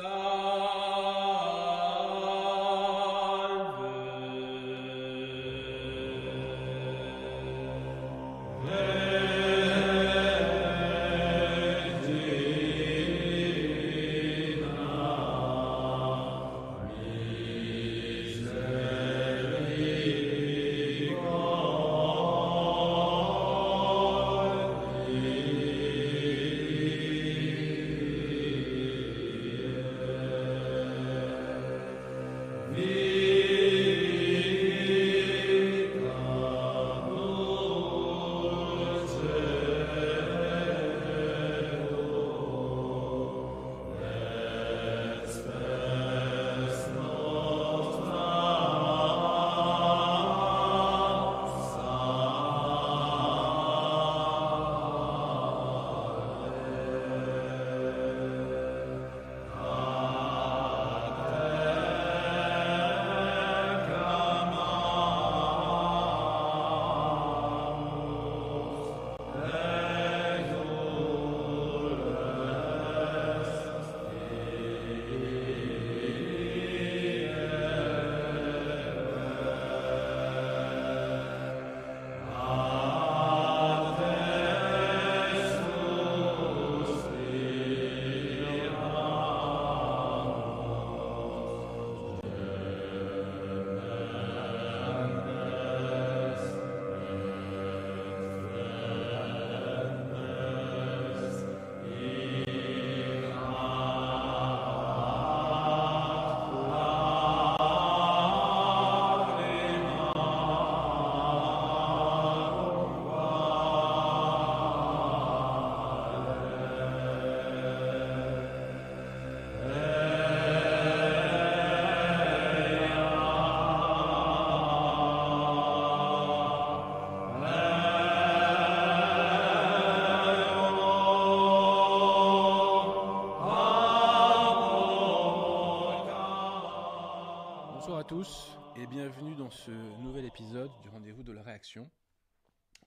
Sa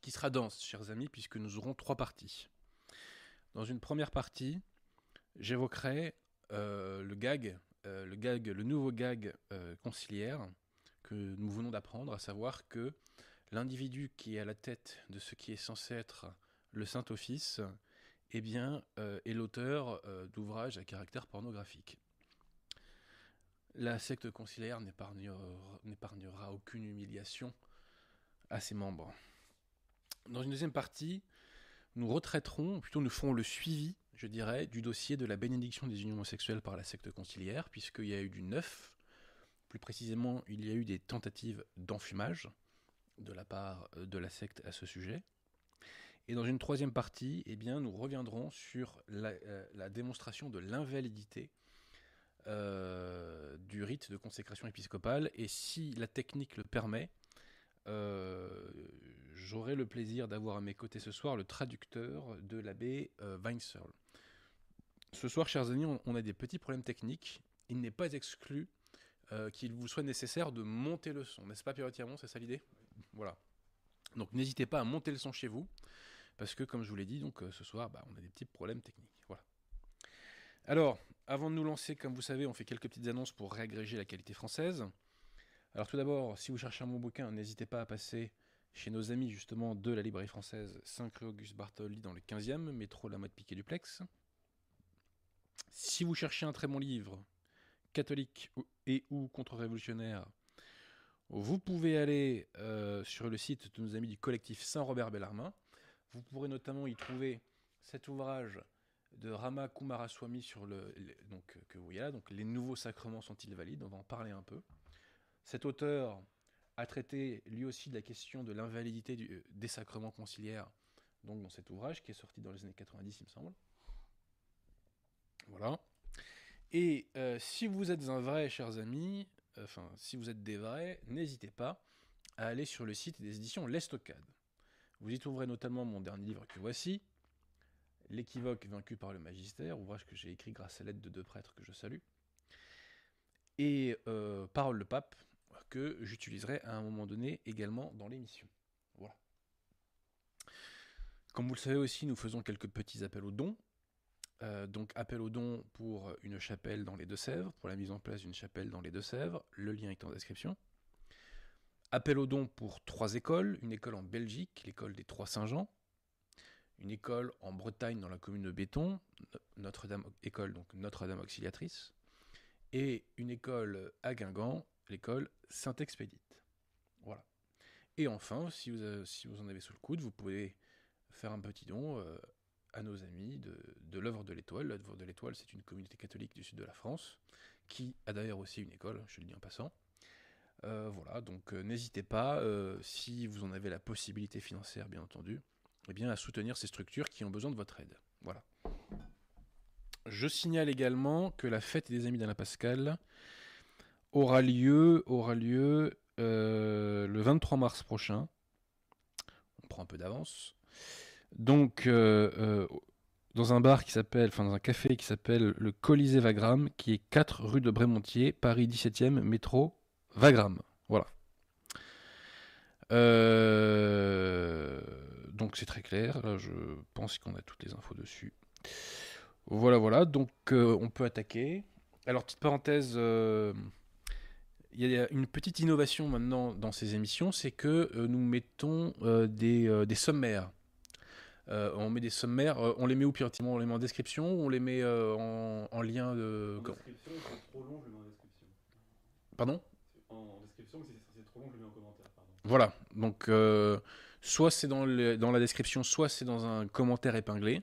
qui sera dense, chers amis, puisque nous aurons trois parties. Dans une première partie, j'évoquerai euh, le gag, euh, le gag, le nouveau gag euh, conciliaire que nous venons d'apprendre, à savoir que l'individu qui est à la tête de ce qui est censé être le Saint Office, eh bien, est l'auteur d'ouvrages à caractère pornographique. La secte conciliaire n'épargnera aucune humiliation ses membres. Dans une deuxième partie, nous retraiterons, plutôt nous ferons le suivi, je dirais, du dossier de la bénédiction des unions homosexuelles par la secte conciliaire, puisqu'il y a eu du neuf. Plus précisément, il y a eu des tentatives d'enfumage de la part euh, de la secte à ce sujet. Et dans une troisième partie, eh bien, nous reviendrons sur la, euh, démonstration de l'invalidité euh, du rite de consécration épiscopale. Et si la technique le permet, j'aurai le plaisir d'avoir à mes côtés ce soir le traducteur de l'abbé euh, Weinserl. Ce soir, chers amis, on, a des petits problèmes techniques. Il n'est pas exclu euh, qu'il vous soit nécessaire de monter le son, n'est-ce pas, Pierre C'est ça l'idée? Voilà. Donc n'hésitez pas à monter le son chez vous, parce que, comme je vous l'ai dit, donc ce soir, bah, on a des petits problèmes techniques. Voilà. Alors, avant de nous lancer, comme vous savez, on fait quelques petites annonces pour réagréger la qualité française. Alors tout d'abord, si vous cherchez un bon bouquin, n'hésitez pas à passer chez nos amis justement de la librairie française 5 rue Auguste Bartholdi dans le 15e, métro La Mode Piquet Duplex. Si vous cherchez un très bon livre, catholique et ou contre-révolutionnaire, vous pouvez aller euh, sur le site de nos amis du collectif Saint-Robert Bellarmin. Vous pourrez notamment y trouver cet ouvrage de Rama Kumaraswamy sur le, que vous voyez là, donc les nouveaux sacrements sont-ils valides? On va en parler un peu. Cet auteur a traité lui aussi de la question de l'invalidité euh, des sacrements conciliaires, donc dans cet ouvrage qui est sorti dans les années 90, il me semble. Voilà. Et euh, si vous êtes un vrai, chers amis, enfin, si vous êtes des vrais, n'hésitez pas à aller sur le site des éditions L'Estocade. Vous y trouverez notamment mon dernier livre que voici, L'équivoque vaincu par le magistère, ouvrage que j'ai écrit grâce à l'aide de deux prêtres que je salue, et euh, Parole le pape, que j'utiliserai à un moment donné également dans l'émission. Voilà. Comme vous le savez aussi, nous faisons quelques petits appels aux dons. Euh, donc appel au don pour une chapelle dans les Deux-Sèvres, pour la mise en place d'une chapelle dans les Deux-Sèvres, le lien est en description. Appel au don pour trois écoles, une école en Belgique, l'école des Trois Saint-Jean, une école en Bretagne dans la commune de Béton, Notre-Dame école donc Notre-Dame Auxiliatrice, et une école à Guingamp, l'école Saint-Expédite. Voilà. Et enfin, si vous, si vous en avez sous le coude, vous pouvez faire un petit don euh, à nos amis de, l'œuvre de l'Étoile. L'œuvre de l'Étoile, c'est une communauté catholique du sud de la France, qui a d'ailleurs aussi une école, je le dis en passant. Euh, voilà, donc euh, n'hésitez pas, si vous en avez la possibilité financière, bien entendu, eh bien, à soutenir ces structures qui ont besoin de votre aide. Voilà. Je signale également que la fête des amis d'Alain Pascal aura lieu, lieu le 23 mars prochain. On prend un peu d'avance. Donc, euh, euh, dans un bar qui s'appelle, enfin dans un café qui s'appelle le Colisée Wagram, qui est 4 rue de Brémontier, Paris 17e, métro Wagram. Voilà. Euh, donc c'est très clair, je pense qu'on a toutes les infos dessus. Voilà, voilà, donc on peut attaquer. Alors, petite parenthèse, il y a une petite innovation maintenant dans ces émissions, c'est que nous mettons des, des sommaires. Euh, on met des sommaires, euh, on les met où piratement On les met en description ou on les met euh, en, lien de. En description, c'est trop long, je le mets en description. Pardon? En description, c'est trop long, je le mets en commentaire. Pardon. Voilà, donc soit c'est dans, dans, la description, soit c'est dans un commentaire épinglé.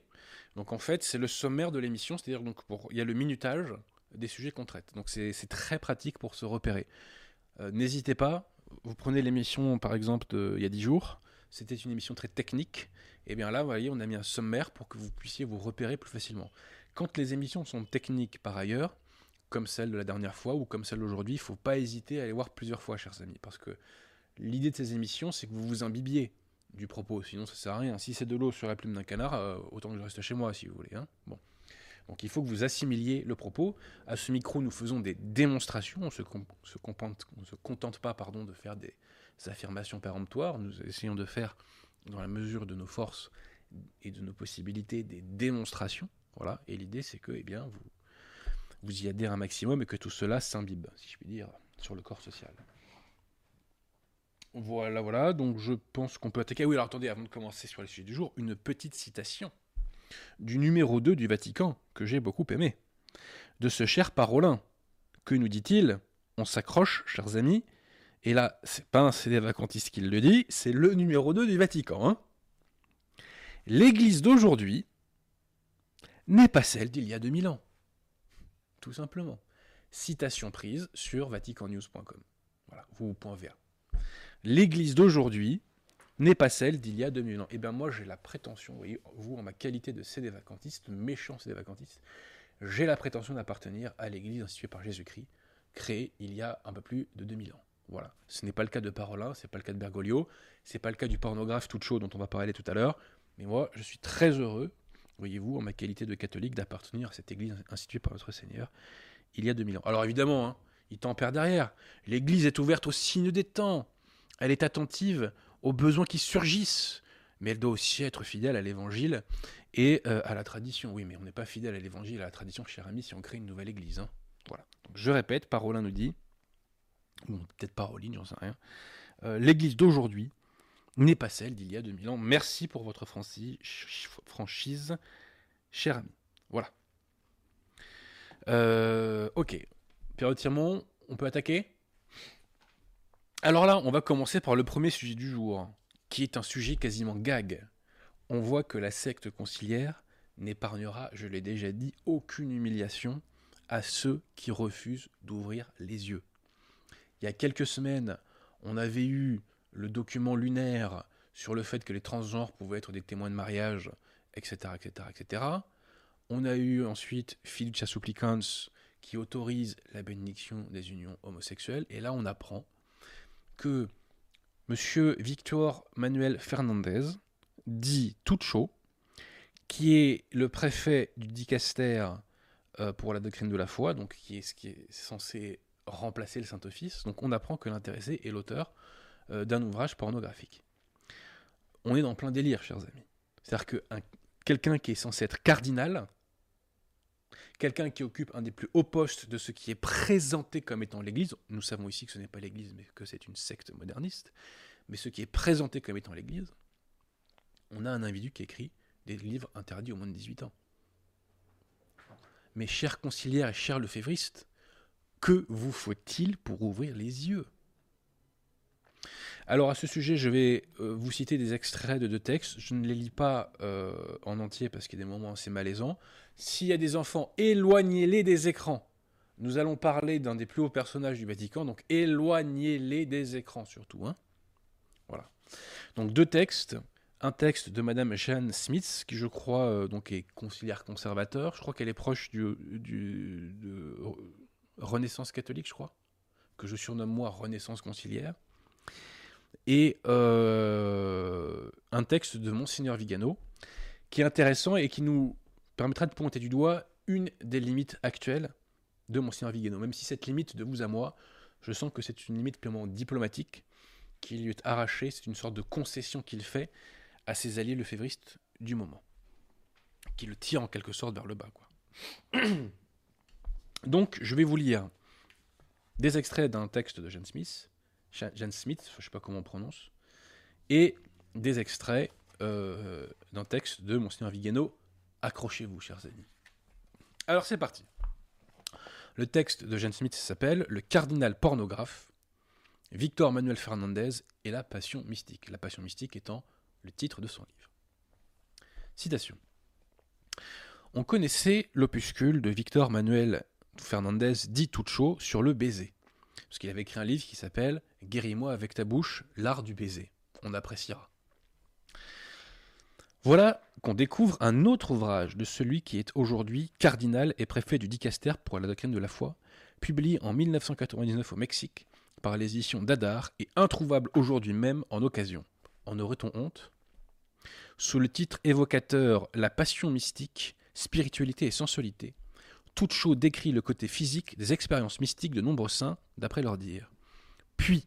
Donc en fait, c'est le sommaire de l'émission, c'est-à-dire donc pour il y a le minutage des sujets qu'on traite. Donc c'est très pratique pour se repérer. N'hésitez pas, vous prenez l'émission par exemple il y a 10 jours, c'était une émission très technique. Et bien là, vous voyez, on a mis un sommaire pour que vous puissiez vous repérer plus facilement. Quand les émissions sont techniques par ailleurs, comme celle de la dernière fois ou comme celle d'aujourd'hui, il ne faut pas hésiter à aller voir plusieurs fois, chers amis, parce que l'idée de ces émissions, c'est que vous vous imbibiez du propos, sinon ça sert à rien. Si c'est de l'eau sur la plume d'un canard, euh, autant que je reste chez moi, si vous voulez. Hein. bon. Donc il faut que vous assimiliez le propos. À ce micro, nous faisons des démonstrations. On se, se, se, contente pas pardon, de faire des affirmations péremptoires. Nous essayons de faire dans la mesure de nos forces et de nos possibilités, des démonstrations. Voilà. Et l'idée, c'est que eh bien, vous, vous y adhérez un maximum et que tout cela s'imbibe, si je puis dire, sur le corps social. Voilà, voilà. Donc je pense qu'on peut attaquer. Oui, alors attendez, avant de commencer sur les sujets du jour, une petite citation du numéro 2 du Vatican, que j'ai beaucoup aimé. De ce cher Parolin. Que nous dit-il? On s'accroche, chers amis, et là, c'est pas un CD vacantiste qui le dit, c'est le numéro 2 du Vatican. Hein. L'église d'aujourd'hui n'est pas celle d'il y a 2000 ans. Tout simplement. Citation prise sur vaticannews.com. Voilà, vous.va. L'église d'aujourd'hui n'est pas celle d'il y a 2000 ans. Et eh bien moi j'ai la prétention, vous voyez, vous en ma qualité de CD méchant CD j'ai la prétention d'appartenir à l'église instituée par Jésus-Christ, créée il y a un peu plus de 2000 ans. Voilà. Ce n'est pas le cas de Parolin, c'est pas le cas de Bergoglio, c'est pas le cas du pornographe tout chaud dont on va parler tout à l'heure. Mais moi, je suis très heureux, voyez-vous, en ma qualité de catholique, d'appartenir à cette église instituée par notre Seigneur il y a 2000 ans. Alors évidemment, hein, il tempère derrière. L'église est ouverte au signe des temps. Elle est attentive aux besoins qui surgissent. Mais elle doit aussi être fidèle à l'évangile et euh, à la tradition. Oui, mais on n'est pas fidèle à l'évangile et à la tradition, cher ami, si on crée une nouvelle église. Hein. Voilà. je répète, Parolin nous dit peut-être pas ligne, j'en sais rien. Euh, L'église d'aujourd'hui n'est pas celle d'il y a 2000 ans. Merci pour votre franchise, cher ami. Voilà. Euh, ok. Pierre Tirmont, on peut attaquer? Alors là, on va commencer par le premier sujet du jour, qui est un sujet quasiment gag. On voit que la secte conciliaire n'épargnera, je l'ai déjà dit, aucune humiliation à ceux qui refusent d'ouvrir les yeux. Il y a quelques semaines, on avait eu le document lunaire sur le fait que les transgenres pouvaient être des témoins de mariage, etc., etc., etc. On a eu ensuite Fiducia Supplicans qui autorise la bénédiction des unions homosexuelles. Et là, on apprend que M. Victor Manuel Fernandez, dit chaud, qui est le préfet du dicaster euh, pour la doctrine de la foi, donc qui est ce qui est censé remplacer le Saint-Office. Donc on apprend que l'intéressé est l'auteur euh, d'un ouvrage pornographique. On est dans plein délire, chers amis. C'est-à-dire que quelqu'un qui est censé être cardinal quelqu'un qui occupe un des plus hauts postes de ce qui est présenté comme étant l'Église. Nous savons ici que ce n'est pas l'Église, mais que c'est une secte moderniste. Mais ce qui est présenté comme étant l'Église, on a un individu qui écrit des livres interdits au moins de 18 ans. Mes chers conciliaires et chers lefévristes, que vous faut-il pour ouvrir les yeux? Alors à ce sujet, je vais euh, vous citer des extraits de deux textes. Je ne les lis pas euh, en entier parce qu'il y a des moments assez malaisants. S'il y a des enfants, éloignez-les des écrans. Nous allons parler d'un des plus hauts personnages du Vatican, donc éloignez-les des écrans surtout. Hein. voilà. Donc deux textes. Un texte de Madame Jeanne Smith, qui je crois euh, donc est conciliaire conservateur. Je crois qu'elle est proche du, de Renaissance catholique, je crois, que je surnomme moi Renaissance conciliaire et euh, un texte de Monseigneur Vigano qui est intéressant et qui nous permettra de pointer du doigt une des limites actuelles de Monseigneur Vigano. Même si cette limite, de vous à moi, je sens que c'est une limite purement diplomatique qui lui est arrachée, c'est une sorte de concession qu'il fait à ses alliés lefévristes du moment, qui le tire en quelque sorte vers le bas. Donc, je vais vous lire des extraits d'un texte de Jane Smith, Jan Smith, je ne sais pas comment on prononce, et des extraits euh, d'un texte de Monseigneur Vigano. Accrochez-vous, chers amis. Alors c'est parti. Le texte de Jan Smith s'appelle Le cardinal pornographe, Victor Manuel Fernandez et la passion mystique. La passion mystique étant le titre de son livre. Citation. On connaissait l'opuscule de Victor Manuel Fernandez dit chaud sur le baiser parce qu'il avait écrit un livre qui s'appelle Guéris-moi avec ta bouche, l'art du baiser. On appréciera. Voilà qu'on découvre un autre ouvrage de celui qui est aujourd'hui cardinal et préfet du Dicaster pour la doctrine de la foi, publié en 1999 au Mexique par les éditions d'Adar et introuvable aujourd'hui même en occasion. En aurait-on honte? Sous le titre évocateur La passion mystique, spiritualité et sensualité, toute chose décrit le côté physique des expériences mystiques de nombreux saints, d'après leur dire. Puis,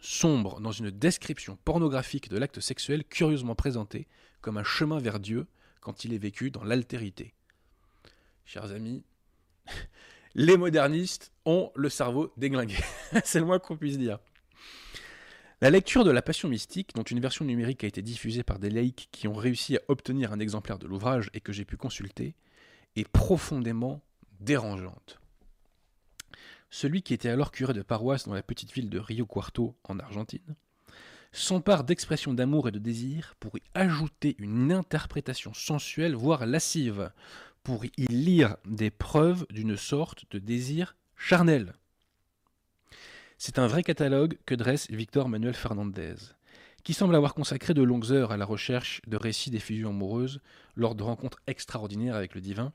sombre dans une description pornographique de l'acte sexuel curieusement présenté comme un chemin vers Dieu quand il est vécu dans l'altérité. Chers amis, les modernistes ont le cerveau déglingué. C'est le moins qu'on puisse dire. La lecture de la Passion mystique, dont une version numérique a été diffusée par des laïcs qui ont réussi à obtenir un exemplaire de l'ouvrage et que j'ai pu consulter, est profondément dérangeante. Celui qui était alors curé de paroisse dans la petite ville de Rio Cuarto, en Argentine, s'empare d'expressions d'amour et de désir pour y ajouter une interprétation sensuelle, voire lascive, pour y lire des preuves d'une sorte de désir charnel. C'est un vrai catalogue que dresse Victor Manuel Fernandez, qui semble avoir consacré de longues heures à la recherche de récits d'effusions amoureuses lors de rencontres extraordinaires avec le divin,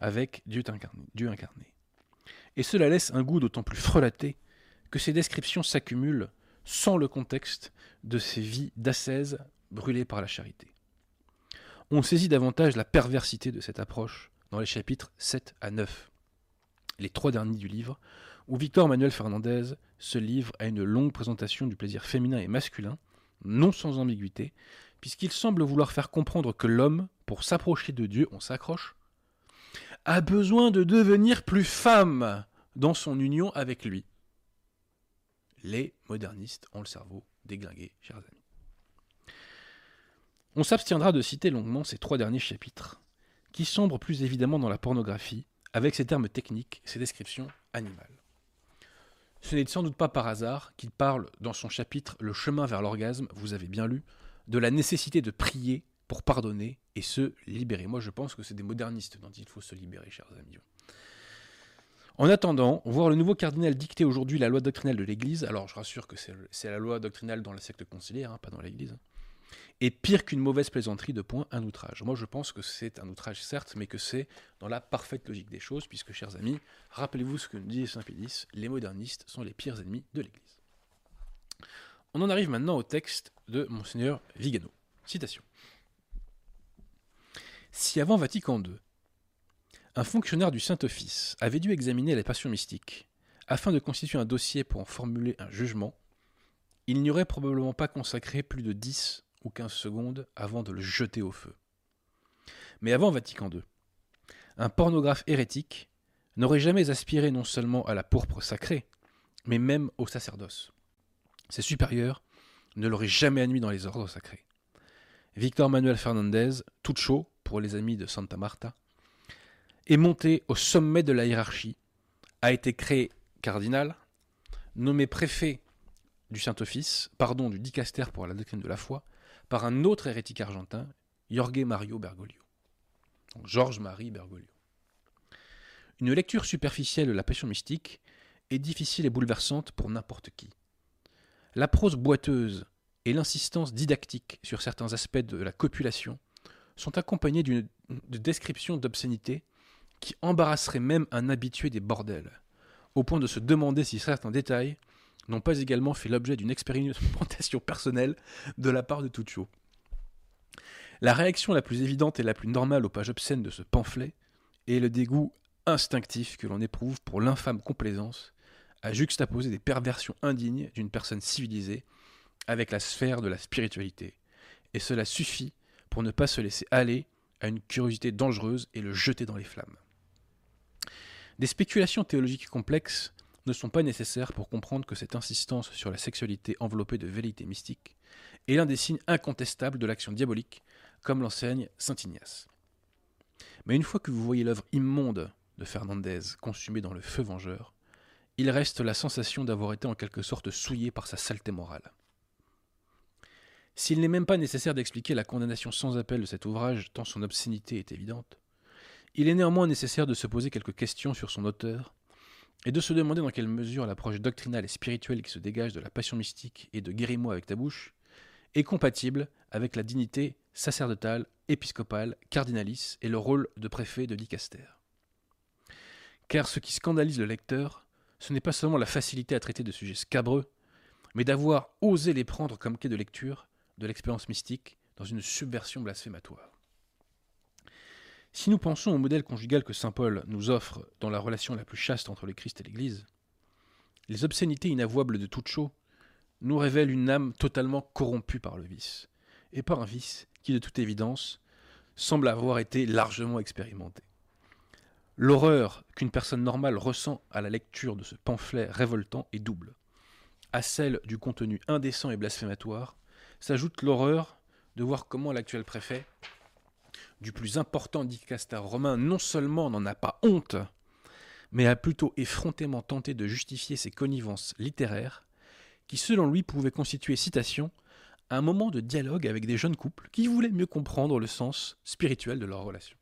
avec Dieu incarné. Et cela laisse un goût d'autant plus frelaté que ces descriptions s'accumulent sans le contexte de ces vies d'ascèse brûlées par la charité. On saisit davantage la perversité de cette approche dans les chapitres 7 à 9, les trois derniers du livre, où Victor Manuel Fernandez se livre à une longue présentation du plaisir féminin et masculin, non sans ambiguïté, puisqu'il semble vouloir faire comprendre que l'homme, pour s'approcher de Dieu, on s'accroche, a besoin de devenir plus femme dans son union avec lui. Les modernistes ont le cerveau déglingué, chers amis. On s'abstiendra de citer longuement ces trois derniers chapitres, qui sombrent plus évidemment dans la pornographie, avec ses termes techniques, ses descriptions animales. Ce n'est sans doute pas par hasard qu'il parle dans son chapitre Le chemin vers l'orgasme, vous avez bien lu, de la nécessité de prier pour pardonner et se libérer. Moi, je pense que c'est des modernistes dont il faut se libérer, chers amis. En attendant, voir le nouveau cardinal dicter aujourd'hui la loi doctrinale de l'Église, alors je rassure que c'est la loi doctrinale dans la secte conciliaire, hein, pas dans l'Église, est pire qu'une mauvaise plaisanterie de point un outrage. Moi je pense que c'est un outrage certes, mais que c'est dans la parfaite logique des choses, puisque chers amis, rappelez-vous ce que nous dit Saint Pédis, les modernistes sont les pires ennemis de l'Église. On en arrive maintenant au texte de Monseigneur Vigano. Citation. Si avant Vatican II, un fonctionnaire du Saint-Office avait dû examiner les passions mystiques afin de constituer un dossier pour en formuler un jugement, il n'y aurait probablement pas consacré plus de 10 ou 15 secondes avant de le jeter au feu. Mais avant Vatican II, un pornographe hérétique, n'aurait jamais aspiré non seulement à la pourpre sacrée, mais même au sacerdoce. Ses supérieurs ne l'auraient jamais admis dans les ordres sacrés. Victor Manuel Fernandez, tout chaud pour les amis de Santa Marta, est monté au sommet de la hiérarchie, a été créé cardinal, nommé préfet du Saint-Office, pardon, du dicaster pour la doctrine de la foi, par un autre hérétique argentin, Jorge Mario Bergoglio. Georges-Marie Bergoglio. Une lecture superficielle de la passion mystique est difficile et bouleversante pour n'importe qui. La prose boiteuse et l'insistance didactique sur certains aspects de la copulation sont accompagnés d'une de descriptions d'obscénité qui embarrasseraient même un habitué des bordels, au point de se demander si certains détails n'ont pas également fait l'objet d'une expérimentation personnelle de la part de Tuccio. La réaction la plus évidente et la plus normale aux pages obscènes de ce pamphlet est le dégoût instinctif que l'on éprouve pour l'infâme complaisance à juxtaposer des perversions indignes d'une personne civilisée avec la sphère de la spiritualité. Et cela suffit pour ne pas se laisser aller à une curiosité dangereuse et le jeter dans les flammes. Des spéculations théologiques complexes ne sont pas nécessaires pour comprendre que cette insistance sur la sexualité enveloppée de vérité mystique est l'un des signes incontestables de l'action diabolique, comme l'enseigne saint Ignace. Mais une fois que vous voyez l'œuvre immonde de Fernandez consumée dans le feu vengeur, il reste la sensation d'avoir été en quelque sorte souillé par sa saleté morale. S'il n'est même pas nécessaire d'expliquer la condamnation sans appel de cet ouvrage, tant son obscénité est évidente, il est néanmoins nécessaire de se poser quelques questions sur son auteur et de se demander dans quelle mesure l'approche doctrinale et spirituelle qui se dégage de la passion mystique et de Guéris-moi avec ta bouche est compatible avec la dignité sacerdotale, épiscopale, cardinalice et le rôle de préfet de dicaster. Car ce qui scandalise le lecteur, ce n'est pas seulement la facilité à traiter de sujets scabreux, mais d'avoir osé les prendre comme quai de lecture de l'expérience mystique dans une subversion blasphématoire. Si nous pensons au modèle conjugal que saint Paul nous offre dans la relation la plus chaste entre le Christ et l'Église, les obscénités inavouables de Tuccio nous révèlent une âme totalement corrompue par le vice, et par un vice qui, de toute évidence, semble avoir été largement expérimenté. L'horreur qu'une personne normale ressent à la lecture de ce pamphlet révoltant est double. À celle du contenu indécent et blasphématoire s'ajoute l'horreur de voir comment l'actuel préfet du plus important dicaster romain non seulement n'en a pas honte, mais a plutôt effrontément tenté de justifier ses connivences littéraires, qui selon lui pouvaient constituer, citation, un moment de dialogue avec des jeunes couples qui voulaient mieux comprendre le sens spirituel de leur relation.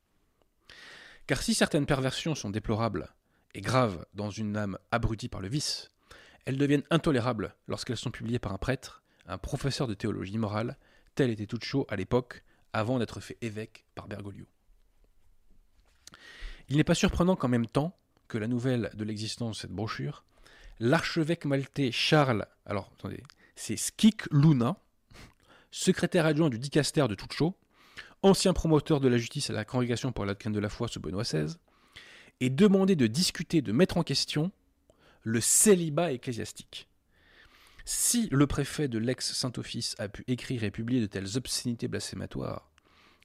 Car si certaines perversions sont déplorables et graves dans une âme abrutie par le vice, elles deviennent intolérables lorsqu'elles sont publiées par un prêtre, un professeur de théologie morale, tel était Tuccio à l'époque, avant d'être fait évêque par Bergoglio. Il n'est pas surprenant qu'en même temps que la nouvelle de l'existence de cette brochure, l'archevêque maltais Charles, alors attendez, c'est Skik Luna, secrétaire adjoint du dicaster de Tuccio, ancien promoteur de la justice à la Congrégation pour la de la foi sous Benoît XVI, ait demandé de discuter, de mettre en question le célibat ecclésiastique. Si le préfet de l'ex-Saint-Office a pu écrire et publier de telles obscénités blasphématoires,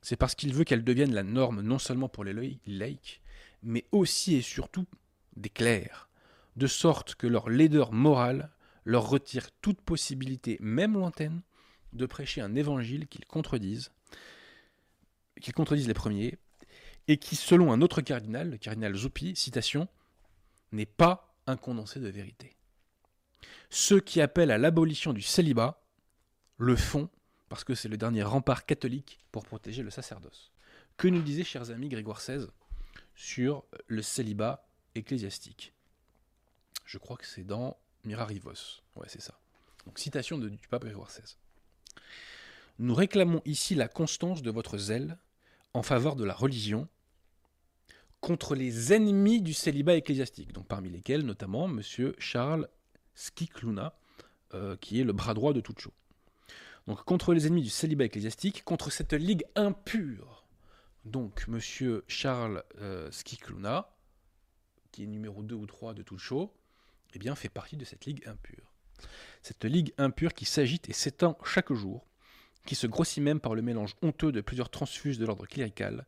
c'est parce qu'il veut qu'elles deviennent la norme non seulement pour les laïcs, mais aussi et surtout des clercs, de sorte que leur laideur morale leur retire toute possibilité, même lointaine, de prêcher un évangile qu'ils contredisent, qu'ils contredisent les premiers, et qui, selon un autre cardinal, le cardinal Zuppi, citation, n'est pas un condensé de vérité. Ceux qui appellent à l'abolition du célibat le font parce que c'est le dernier rempart catholique pour protéger le sacerdoce. Que nous disait, chers amis, Grégoire XVI sur le célibat ecclésiastique? Je crois que c'est dans Mirarivos. Ouais, c'est ça. Citation du pape Grégoire XVI. Nous réclamons ici la constance de votre zèle en faveur de la religion contre les ennemis du célibat ecclésiastique, donc parmi lesquels notamment M. Charles Skikluna, euh, qui est le bras droit de Tuccio. Donc contre les ennemis du célibat ecclésiastique, contre cette ligue impure. Donc M. Charles euh, Skikluna, qui est numéro 2 ou 3 de Tuccio, eh bien, fait partie de cette ligue impure. Cette ligue impure qui s'agite et s'étend chaque jour, qui se grossit même par le mélange honteux de plusieurs transfuges de l'ordre clérical,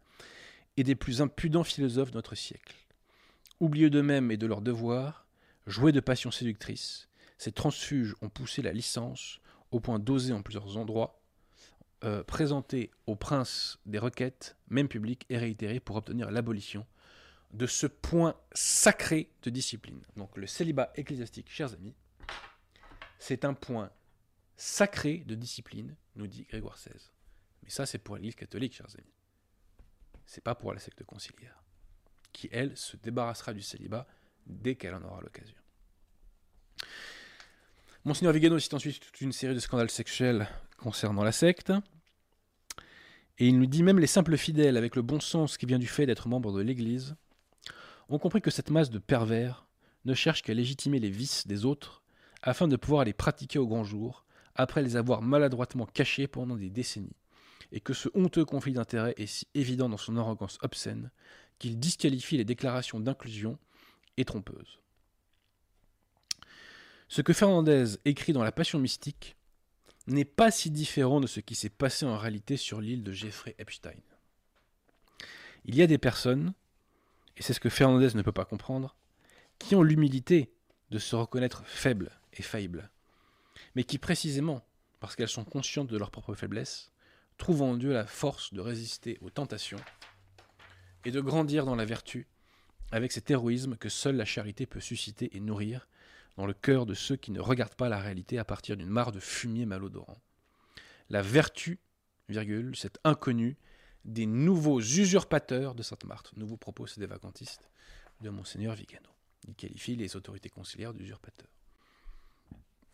et des plus impudents philosophes de notre siècle. Oublieux d'eux-mêmes et de leurs devoirs, joués de passions séductrices, ces transfuges ont poussé la licence au point d'oser en plusieurs endroits euh, présenter au prince des requêtes, même publiques et réitérées, pour obtenir l'abolition de ce point sacré de discipline. Donc le célibat ecclésiastique, chers amis, c'est un point sacré de discipline, nous dit Grégoire XVI. Mais ça, c'est pour l'Église catholique, chers amis. C'est pas pour la secte conciliaire, qui, elle, se débarrassera du célibat dès qu'elle en aura l'occasion. Monseigneur Vigano cite ensuite toute une série de scandales sexuels concernant la secte. Et il nous dit même les simples fidèles, avec le bon sens qui vient du fait d'être membre de l'Église, ont compris que cette masse de pervers ne cherche qu'à légitimer les vices des autres afin de pouvoir les pratiquer au grand jour, après les avoir maladroitement cachés pendant des décennies, et que ce honteux conflit d'intérêts est si évident dans son arrogance obscène qu'il disqualifie les déclarations d'inclusion et trompeuses. Ce que Fernandez écrit dans La Passion mystique n'est pas si différent de ce qui s'est passé en réalité sur l'île de Jeffrey Epstein. Il y a des personnes, et c'est ce que Fernandez ne peut pas comprendre, qui ont l'humilité de se reconnaître faibles et faillibles, mais qui précisément, parce qu'elles sont conscientes de leur propre faiblesse, trouvent en Dieu la force de résister aux tentations et de grandir dans la vertu avec cet héroïsme que seule la charité peut susciter et nourrir dans le cœur de ceux qui ne regardent pas la réalité à partir d'une mare de fumier malodorant. La vertu, virgule, cet inconnu des nouveaux usurpateurs de Sainte-Marthe. Nouveau propos, c'est des vacantistes de Monseigneur Vigano. Il qualifie les autorités conciliaires d'usurpateurs.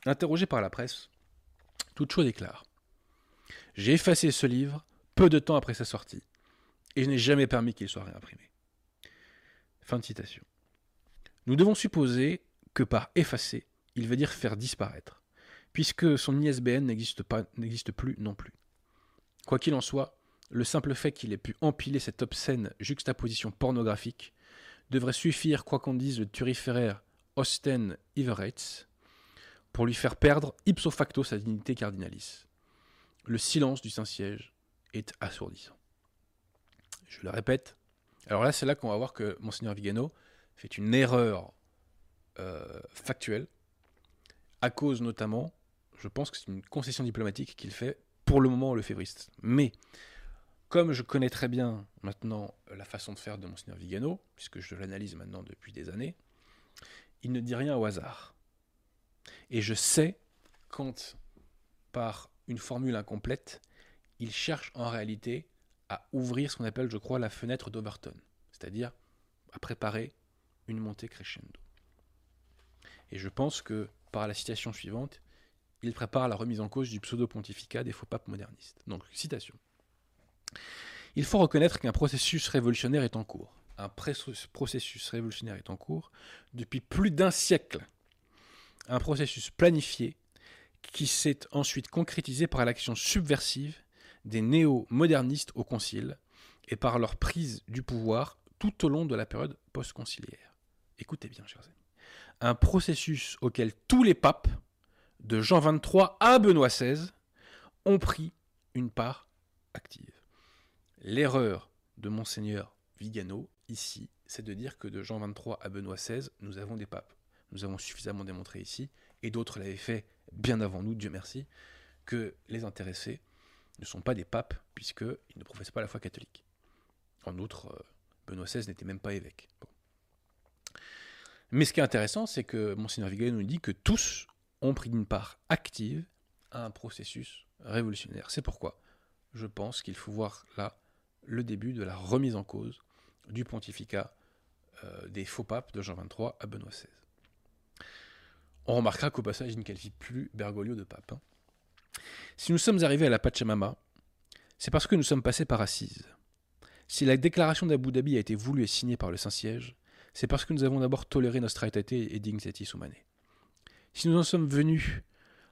Interrogé par la presse, est claire. J'ai effacé ce livre peu de temps après sa sortie, et je n'ai jamais permis qu'il soit réimprimé. Fin de citation. Nous devons supposer que par effacer, il veut dire faire disparaître, puisque son ISBN n'existe plus non plus. Quoi qu'il en soit, le simple fait qu'il ait pu empiler cette obscène juxtaposition pornographique devrait suffire, quoi qu'on dise le turiféraire Austen Everett, pour lui faire perdre ipso facto sa dignité cardinalice. Le silence du Saint-Siège est assourdissant. Je le répète. Alors là, c'est là qu'on va voir que Monseigneur Vigano fait une erreur euh, factuel, à cause notamment, je pense que c'est une concession diplomatique qu'il fait pour le moment le févriste. Mais, comme je connais très bien maintenant la façon de faire de Monseigneur Vigano, puisque je l'analyse maintenant depuis des années, il ne dit rien au hasard. Et je sais quand, par une formule incomplète, il cherche en réalité à ouvrir ce qu'on appelle, je crois, la fenêtre d'Overton, c'est-à-dire à préparer une montée crescendo. Et je pense que, par la citation suivante, il prépare la remise en cause du pseudo-pontificat des faux papes modernistes. Donc, citation. Il faut reconnaître qu'un processus révolutionnaire est en cours. Un processus révolutionnaire est en cours depuis plus d'un siècle. Un processus planifié qui s'est ensuite concrétisé par l'action subversive des néo-modernistes au Concile et par leur prise du pouvoir tout au long de la période post-conciliaire. Écoutez bien, chers amis un processus auquel tous les papes, de Jean XXIII à Benoît XVI, ont pris une part active. L'erreur de monseigneur Vigano, ici, c'est de dire que de Jean XXIII à Benoît XVI, nous avons des papes. Nous avons suffisamment démontré ici, et d'autres l'avaient fait bien avant nous, Dieu merci, que les intéressés ne sont pas des papes, puisqu'ils ne professent pas la foi catholique. En outre, euh, Benoît XVI n'était même pas évêque. Mais ce qui est intéressant, c'est que Monseigneur Vigano nous dit que tous ont pris une part active à un processus révolutionnaire. C'est pourquoi je pense qu'il faut voir là le début de la remise en cause du pontificat euh, des faux papes de Jean XXIII à Benoît XVI. On remarquera qu'au passage, il ne qualifie plus Bergoglio de pape. Hein. Si nous sommes arrivés à la Pachamama, c'est parce que nous sommes passés par Assise. Si la déclaration d'Abu Dhabi a été voulue et signée par le Saint-Siège, c'est parce que nous avons d'abord toléré notre et dignitatis humanae. Si nous en sommes venus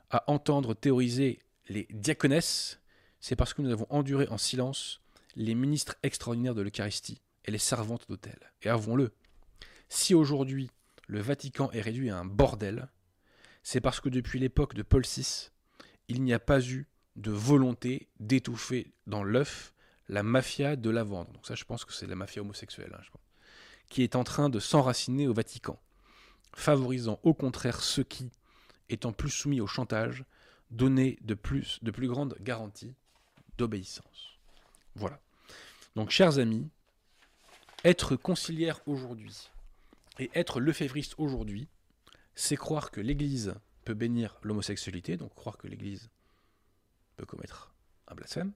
à entendre théoriser les diaconesses, c'est parce que nous avons enduré en silence les ministres extraordinaires de l'Eucharistie et les servantes d'autel. Et avouons-le, si aujourd'hui le Vatican est réduit à un bordel, c'est parce que depuis l'époque de Paul VI, il n'y a pas eu de volonté d'étouffer dans l'œuf la mafia de la vendre. Donc ça, je pense que c'est la mafia homosexuelle, hein, je pense, qui est en train de s'enraciner au Vatican, favorisant au contraire ceux qui, étant plus soumis au chantage, donnaient de plus, de plus grandes garanties d'obéissance. Voilà. Donc, chers amis, être conciliaire aujourd'hui et être lefévriste aujourd'hui, c'est croire que l'Église peut bénir l'homosexualité, donc croire que l'Église peut commettre un blasphème,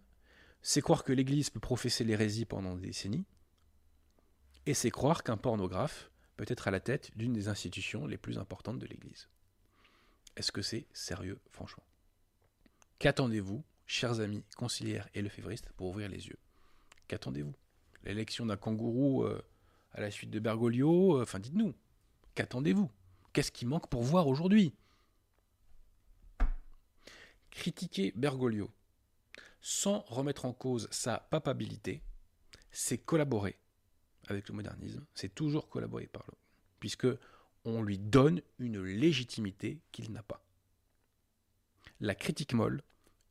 c'est croire que l'Église peut professer l'hérésie pendant des décennies, et c'est croire qu'un pornographe peut être à la tête d'une des institutions les plus importantes de l'Église. Est-ce que c'est sérieux, franchement? Qu'attendez-vous, chers amis conciliaires et lefévristes, pour ouvrir les yeux? Qu'attendez-vous? L'élection d'un kangourou euh, à la suite de Bergoglio, euh, enfin dites-nous, qu'attendez-vous? Qu'est-ce qui manque pour voir aujourd'hui? Critiquer Bergoglio sans remettre en cause sa papabilité, c'est collaborer avec le modernisme, c'est toujours collaborer par là, puisque on lui donne une légitimité qu'il n'a pas. La critique molle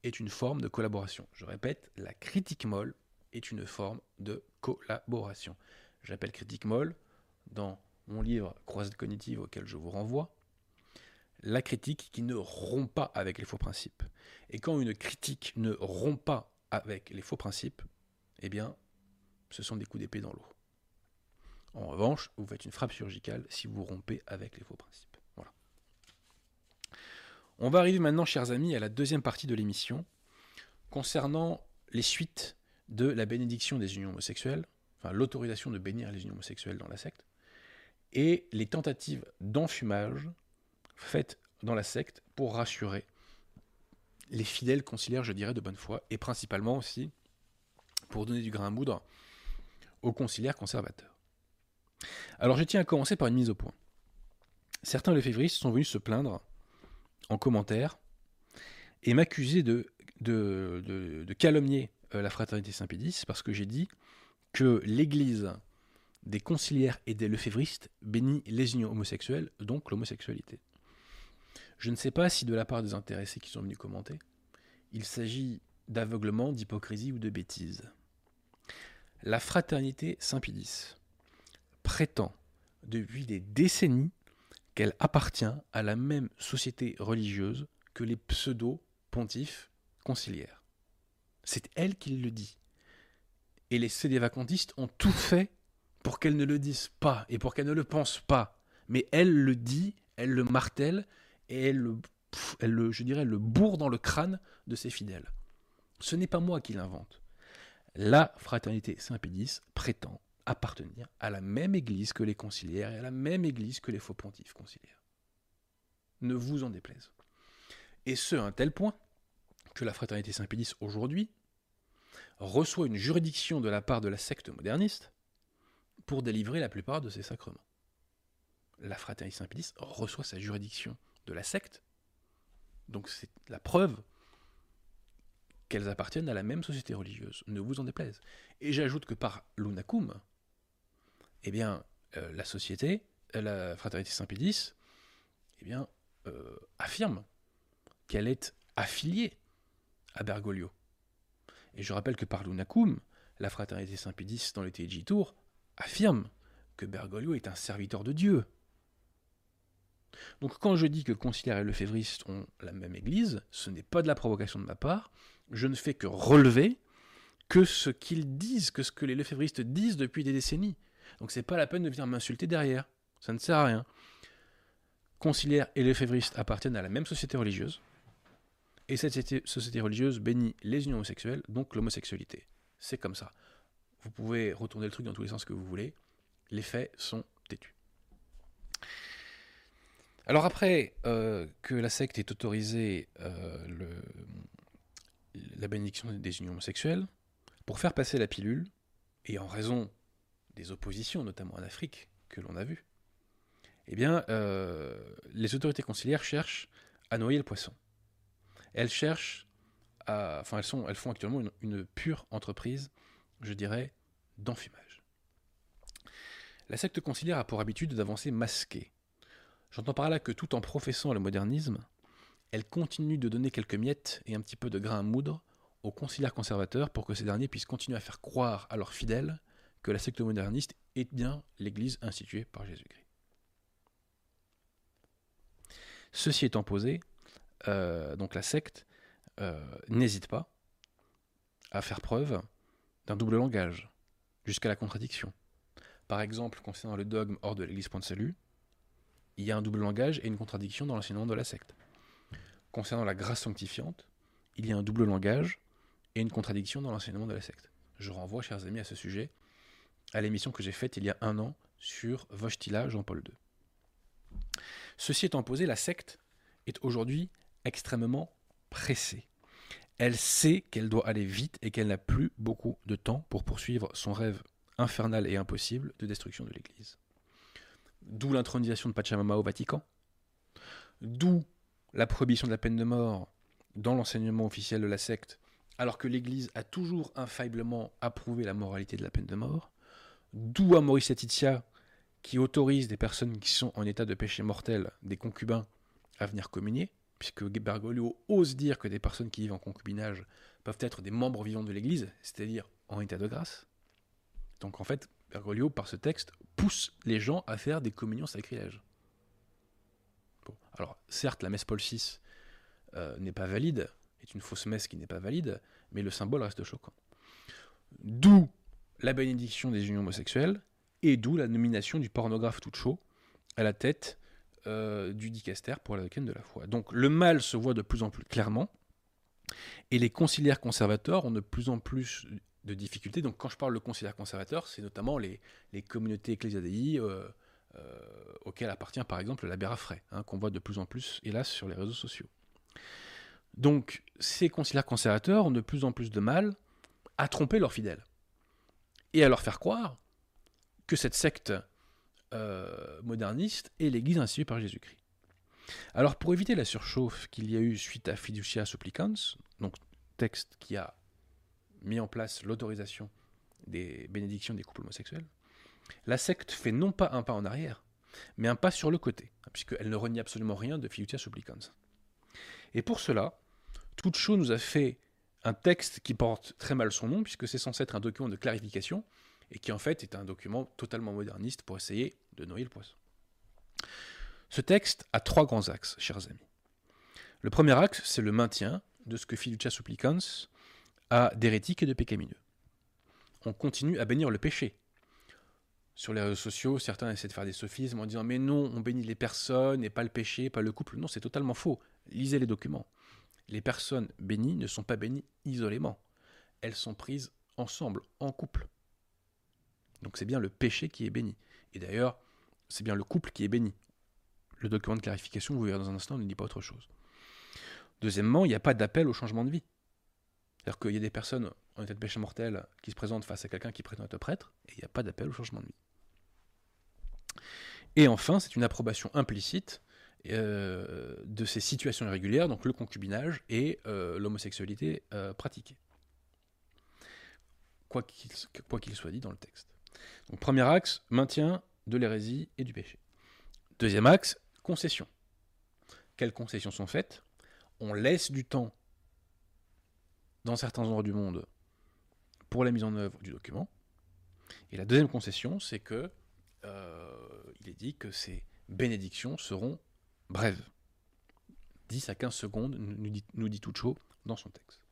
est une forme de collaboration. Je répète, la critique molle est une forme de collaboration. J'appelle critique molle dans mon livre Croisade cognitive auquel je vous renvoie, la critique qui ne rompt pas avec les faux principes. Et quand une critique ne rompt pas avec les faux principes, eh bien, ce sont des coups d'épée dans l'eau. En revanche, vous faites une frappe chirurgicale si vous rompez avec les faux principes. Voilà. On va arriver maintenant, chers amis, à la deuxième partie de l'émission, concernant les suites de la bénédiction des unions homosexuelles, enfin l'autorisation de bénir les unions homosexuelles dans la secte, et les tentatives d'enfumage faites dans la secte pour rassurer les fidèles conciliaires, je dirais, de bonne foi, et principalement aussi pour donner du grain à moudre aux conciliaires conservateurs. Alors je tiens à commencer par une mise au point. Certains lefévristes sont venus se plaindre en commentaire et m'accuser de, calomnier euh, la fraternité Saint-Pédis parce que j'ai dit que l'Église des conciliaires et des lefévristes bénit les unions homosexuelles, donc l'homosexualité. Je ne sais pas si de la part des intéressés qui sont venus commenter, il s'agit d'aveuglement, d'hypocrisie ou de bêtise. La fraternité Saint-Pédis prétend depuis des décennies qu'elle appartient à la même société religieuse que les pseudo-pontifs conciliaires. C'est elle qui le dit. Et les CD-vacantistes ont tout fait pour qu'elle ne le dise pas et pour qu'elle ne le pense pas. Mais elle le dit, elle le martèle et elle le, elle le, je dirais, le bourre dans le crâne de ses fidèles. Ce n'est pas moi qui l'invente. La fraternité Saint-Pédis prétend appartenir à la même Église que les conciliaires et à la même Église que les faux pontifs conciliaires. Ne vous en déplaise. Et ce, à un tel point que la fraternité Saint-Pédis aujourd'hui reçoit une juridiction de la part de la secte moderniste pour délivrer la plupart de ses sacrements. La fraternité Saint-Pédis reçoit sa juridiction de la secte, donc c'est la preuve qu'elles appartiennent à la même société religieuse, ne vous en déplaise. Et j'ajoute que par l'unacum, eh bien, euh, la société, euh, la fraternité Saint-Pédis, eh bien, euh, affirme qu'elle est affiliée à Bergoglio. Et je rappelle que par l'unacum, la fraternité Saint-Pédis dans le Tour affirme que Bergoglio est un serviteur de Dieu. Donc quand je dis que conciliaire et lefévristes ont la même église, ce n'est pas de la provocation de ma part, je ne fais que relever que ce qu'ils disent, que ce que les lefévristes disent depuis des décennies. Donc c'est pas la peine de venir m'insulter derrière. Ça ne sert à rien. Conciliaire et lefévristes appartiennent à la même société religieuse. Et cette société religieuse bénit les unions homosexuelles, donc l'homosexualité. C'est comme ça. Vous pouvez retourner le truc dans tous les sens que vous voulez. Les faits sont têtus. Alors après euh, que la secte ait autorisé euh, la bénédiction des unions homosexuelles, pour faire passer la pilule, et en raison des oppositions, notamment en Afrique, que l'on a vues, eh bien, euh, les autorités conciliaires cherchent à noyer le poisson. Elles cherchent à. Enfin, elles, sont, elles font actuellement une, pure entreprise, je dirais, d'enfumage. La secte conciliaire a pour habitude d'avancer masquée. J'entends par là que tout en professant le modernisme, elle continue de donner quelques miettes et un petit peu de grain à moudre aux conciliaires conservateurs pour que ces derniers puissent continuer à faire croire à leurs fidèles que la secte moderniste est bien l'Église instituée par Jésus-Christ. Ceci étant posé, euh, donc la secte euh, n'hésite pas à faire preuve d'un double langage, jusqu'à la contradiction. Par exemple, concernant le dogme hors de l'Église point de salut, il y a un double langage et une contradiction dans l'enseignement de la secte. Concernant la grâce sanctifiante, il y a un double langage et une contradiction dans l'enseignement de la secte. Je renvoie, chers amis, à ce sujet, à l'émission que j'ai faite il y a un an sur Vostila Jean-Paul II. Ceci étant posé, la secte est aujourd'hui extrêmement pressée. Elle sait qu'elle doit aller vite et qu'elle n'a plus beaucoup de temps pour poursuivre son rêve infernal et impossible de destruction de l'Église. D'où l'intronisation de Pachamama au Vatican, d'où la prohibition de la peine de mort dans l'enseignement officiel de la secte, alors que l'Église a toujours infailliblement approuvé la moralité de la peine de mort, d'où à Maurice Laetitia, qui autorise des personnes qui sont en état de péché mortel, des concubins, à venir communier, puisque Bergoglio ose dire que des personnes qui vivent en concubinage peuvent être des membres vivants de l'Église, c'est-à-dire en état de grâce. Donc en fait, Bergoglio, par ce texte, pousse les gens à faire des communions sacrilèges. Alors, certes, la messe Paul VI euh, n'est pas valide, est une fausse messe qui n'est pas valide, mais le symbole reste choquant. D'où la bénédiction des unions homosexuelles, et d'où la nomination du pornographe Tuccio à la tête euh, du dicaster pour la doctrine de la foi. Donc le mal se voit de plus en plus clairement, et les conciliaires conservateurs ont de plus en plus de difficultés. Donc quand je parle de conciliaires conservateurs, c'est notamment les, communautés ecclésiadei euh, euh, auxquelles appartient par exemple la Bérafray, hein, qu'on voit de plus en plus, hélas, sur les réseaux sociaux. Donc ces conciliaires conservateurs ont de plus en plus de mal à tromper leurs fidèles et à leur faire croire que cette secte euh, moderniste est l'Église instituée par Jésus-Christ. Alors pour éviter la surchauffe qu'il y a eu suite à Fiducia Supplicans, donc texte qui a mis en place l'autorisation des bénédictions des couples homosexuels, la secte fait non pas un pas en arrière, mais un pas sur le côté, puisqu'elle ne renie absolument rien de Fiducia Supplicans. Et pour cela, Tuccio nous a fait un texte qui porte très mal son nom, puisque c'est censé être un document de clarification, et qui en fait est un document totalement moderniste pour essayer de noyer le poisson. Ce texte a trois grands axes, chers amis. Le premier axe, c'est le maintien de ce que Fiducia Supplicans a d'hérétique et de pécamineux. On continue à bénir le péché. Sur les réseaux sociaux, certains essaient de faire des sophismes en disant Mais non, on bénit les personnes et pas le péché, pas le couple. Non, c'est totalement faux. Lisez les documents. Les personnes bénies ne sont pas bénies isolément. Elles sont prises ensemble, en couple. Donc c'est bien le péché qui est béni. Et d'ailleurs, c'est bien le couple qui est béni. Le document de clarification, vous verrez dans un instant, ne dit pas autre chose. Deuxièmement, il n'y a pas d'appel au changement de vie. C'est-à-dire qu'il y a des personnes en état de péché mortel qui se présentent face à quelqu'un qui prétend être prêtre, et il n'y a pas d'appel au changement de vie. Et enfin, c'est une approbation implicite euh, de ces situations irrégulières, donc le concubinage et euh, l'homosexualité euh, pratiquée. Quoi qu'il soit dit dans le texte. Donc premier axe, maintien de l'hérésie et du péché. Deuxième axe, concession. Quelles concessions sont faites? On laisse du temps dans certains endroits du monde pour la mise en œuvre du document. Et la deuxième concession, c'est que il est dit que ces bénédictions seront brèves. 10 à 15 secondes, nous dit, nous dans son texte.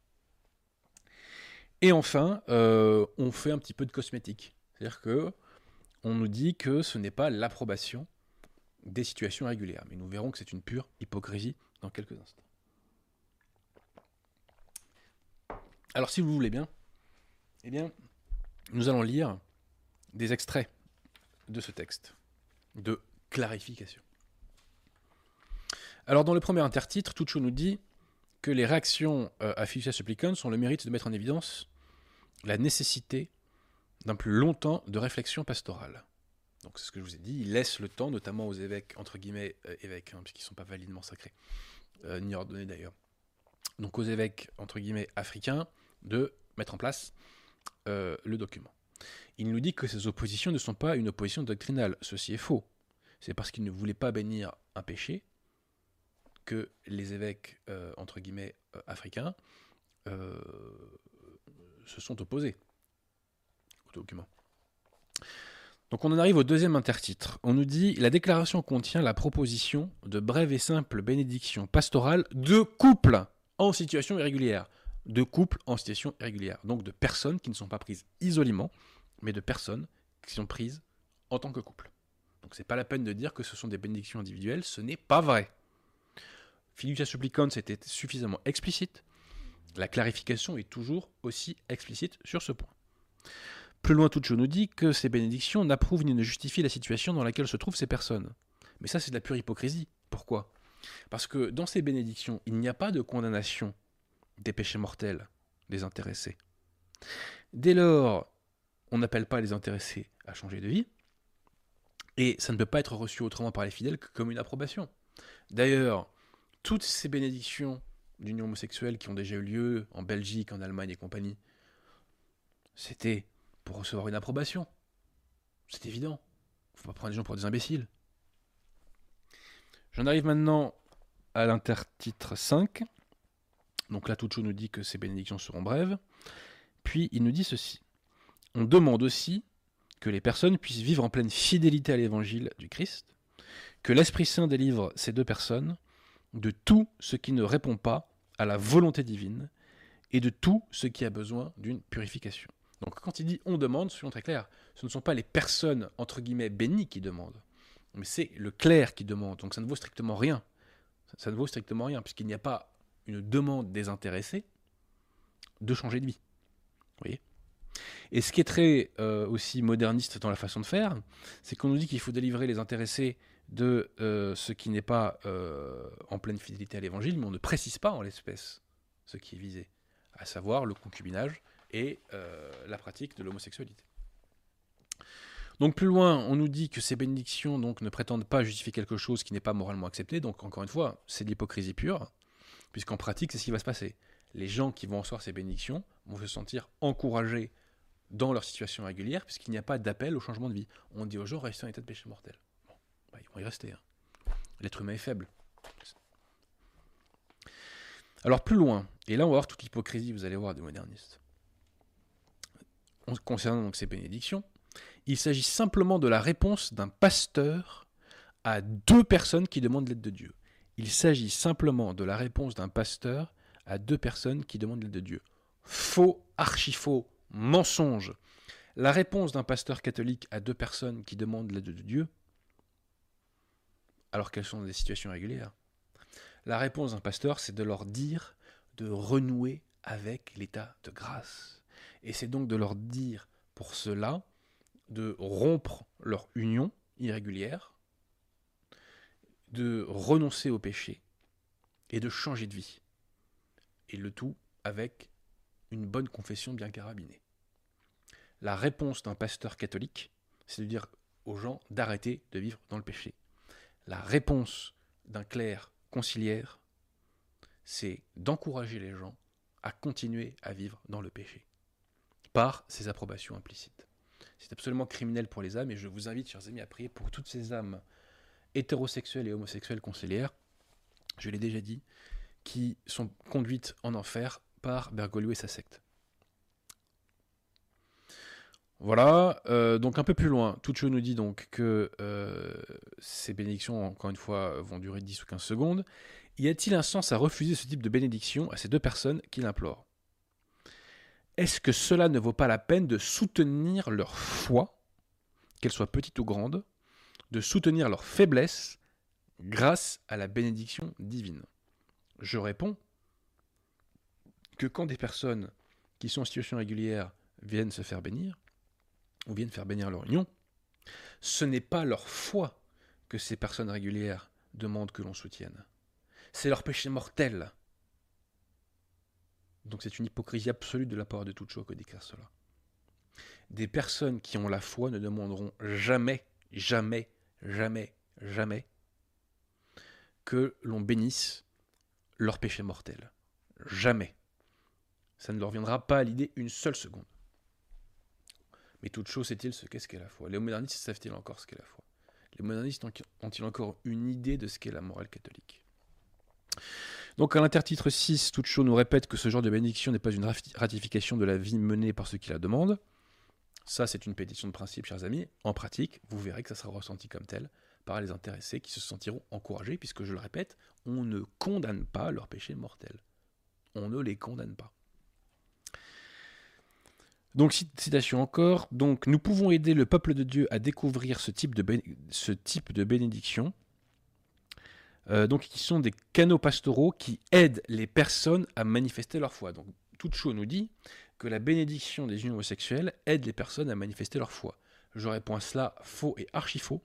Et enfin, euh, on fait un petit peu de cosmétique. C'est-à-dire que on nous dit que ce n'est pas l'approbation des situations régulières. Mais nous verrons que c'est une pure hypocrisie dans quelques instants. Alors si vous voulez bien, eh bien, nous allons lire des extraits de ce texte de clarification. Alors dans le premier intertitre, Tuccio nous dit que les réactions euh, à Fiducia ont le mérite de mettre en évidence la nécessité d'un plus long temps de réflexion pastorale. Donc c'est ce que je vous ai dit, il laisse le temps, notamment aux évêques, entre guillemets, euh, évêques, hein, puisqu'ils ne sont pas validement sacrés, euh, ni ordonnés d'ailleurs, donc aux évêques, entre guillemets, africains, de mettre en place le document. Il nous dit que ces oppositions ne sont pas une opposition doctrinale, ceci est faux. C'est parce qu'il ne voulait pas bénir un péché que les évêques, euh, entre guillemets, euh, africains, euh, se sont opposés au document. Donc on en arrive au deuxième intertitre. On nous dit la déclaration contient la proposition de brève et simple bénédiction pastorale de couples en situation irrégulière. De couples en situation irrégulière. Donc de personnes qui ne sont pas prises isolément, mais de personnes qui sont prises en tant que couple. Donc c'est pas la peine de dire que ce sont des bénédictions individuelles, ce n'est pas vrai. Fiducia supplicans était suffisamment explicite. La clarification est toujours aussi explicite sur ce point. Plus loin, Tuccio nous dit que ces bénédictions n'approuvent ni ne justifient la situation dans laquelle se trouvent ces personnes. Mais ça, c'est de la pure hypocrisie. Pourquoi? Parce que dans ces bénédictions, il n'y a pas de condamnation des péchés mortels des intéressés. Dès lors, on n'appelle pas les intéressés à changer de vie, et ça ne peut pas être reçu autrement par les fidèles que comme une approbation. D'ailleurs, toutes ces bénédictions d'union homosexuelle qui ont déjà eu lieu en Belgique, en Allemagne et compagnie, c'était pour recevoir une approbation. C'est évident. Faut pas prendre les gens pour des imbéciles. J'en arrive maintenant à l'intertitre 5. Donc là, Tuccio nous dit que ces bénédictions seront brèves. Puis il nous dit ceci. On demande aussi que les personnes puissent vivre en pleine fidélité à l'évangile du Christ, que l'Esprit Saint délivre ces deux personnes de tout ce qui ne répond pas à la volonté divine et de tout ce qui a besoin d'une purification. Donc quand il dit on demande, soyons très clairs, ce ne sont pas les personnes entre guillemets bénies qui demandent, mais c'est le clerc qui demande. Donc ça ne vaut strictement rien. Ça, ne vaut strictement rien puisqu'il n'y a pas une demande désintéressée de changer de vie. Vous voyez? Et ce qui est très euh, aussi moderniste dans la façon de faire, c'est qu'on nous dit qu'il faut délivrer les intéressés de euh, ce qui n'est pas euh, en pleine fidélité à l'évangile, mais on ne précise pas en l'espèce ce qui est visé, à savoir le concubinage et la pratique de l'homosexualité. Donc plus loin, on nous dit que ces bénédictions ne prétendent pas justifier quelque chose qui n'est pas moralement accepté, donc encore une fois, c'est de l'hypocrisie pure, puisqu'en pratique, c'est ce qui va se passer. Les gens qui vont recevoir ces bénédictions vont se sentir encouragés dans leur situation régulière, puisqu'il n'y a pas d'appel au changement de vie. On dit aux gens, restez en état de péché mortel. Bah, ils vont y rester. Hein. L'être humain est faible. Alors plus loin, et là on va voir toute l'hypocrisie, vous allez voir, des modernistes. Concernant donc ces bénédictions, il s'agit simplement de la réponse d'un pasteur à deux personnes qui demandent l'aide de Dieu. Il s'agit simplement de la réponse d'un pasteur à deux personnes qui demandent l'aide de Dieu. Faux, archi faux, mensonge. La réponse d'un pasteur catholique à deux personnes qui demandent l'aide de Dieu, alors qu'elles sont dans des situations régulières, la réponse d'un pasteur, c'est de leur dire de renouer avec l'état de grâce. Et c'est donc de leur dire pour cela de rompre leur union irrégulière, de renoncer au péché et de changer de vie. Et le tout avec une bonne confession bien carabinée la réponse d'un pasteur catholique, c'est de dire aux gens d'arrêter de vivre dans le péché. La réponse d'un clerc conciliaire, c'est d'encourager les gens à continuer à vivre dans le péché, par ses approbations implicites. C'est absolument criminel pour les âmes, et je vous invite, chers amis, à prier pour toutes ces âmes hétérosexuelles et homosexuelles conciliaires, je l'ai déjà dit, qui sont conduites en enfer par Bergoglio et sa secte. Voilà, euh, donc un peu plus loin, Tuccio nous dit donc que euh, ces bénédictions, encore une fois, vont durer 10 ou 15 secondes. Y a-t-il un sens à refuser ce type de bénédiction à ces deux personnes qui l'implorent? Est-ce que cela ne vaut pas la peine de soutenir leur foi, qu'elle soit petite ou grande, de soutenir leur faiblesse grâce à la bénédiction divine? Je réponds que quand des personnes qui sont en situation régulière viennent se faire bénir, ou viennent faire bénir leur union, ce n'est pas leur foi que ces personnes régulières demandent que l'on soutienne. C'est leur péché mortel. Donc c'est une hypocrisie absolue de la part de toute chose que d'écrire cela. Des personnes qui ont la foi ne demanderont jamais, jamais, jamais, jamais que l'on bénisse leur péché mortel. Jamais. Ça ne leur viendra pas à l'idée une seule seconde. Mais toute chose sait-il ce qu'est-ce qu'est la foi? Les modernistes savent-ils encore ce qu'est la foi? Les modernistes ont-ils encore une idée de ce qu'est la morale catholique? Donc à l'intertitre 6, Tuccio nous répète que ce genre de bénédiction n'est pas une ratification de la vie menée par ceux qui la demandent. Ça, c'est une pétition de principe, chers amis. En pratique, vous verrez que ça sera ressenti comme tel par les intéressés qui se sentiront encouragés, puisque je le répète, on ne condamne pas leur péché mortel. On ne les condamne pas. Donc, citation encore. Donc, nous pouvons aider le peuple de Dieu à découvrir ce type de, bénédiction. Euh, donc, qui sont des canaux pastoraux qui aident les personnes à manifester leur foi. Donc, Tucho nous dit que la bénédiction des unions homosexuelles aide les personnes à manifester leur foi. Je réponds à cela faux et archi faux.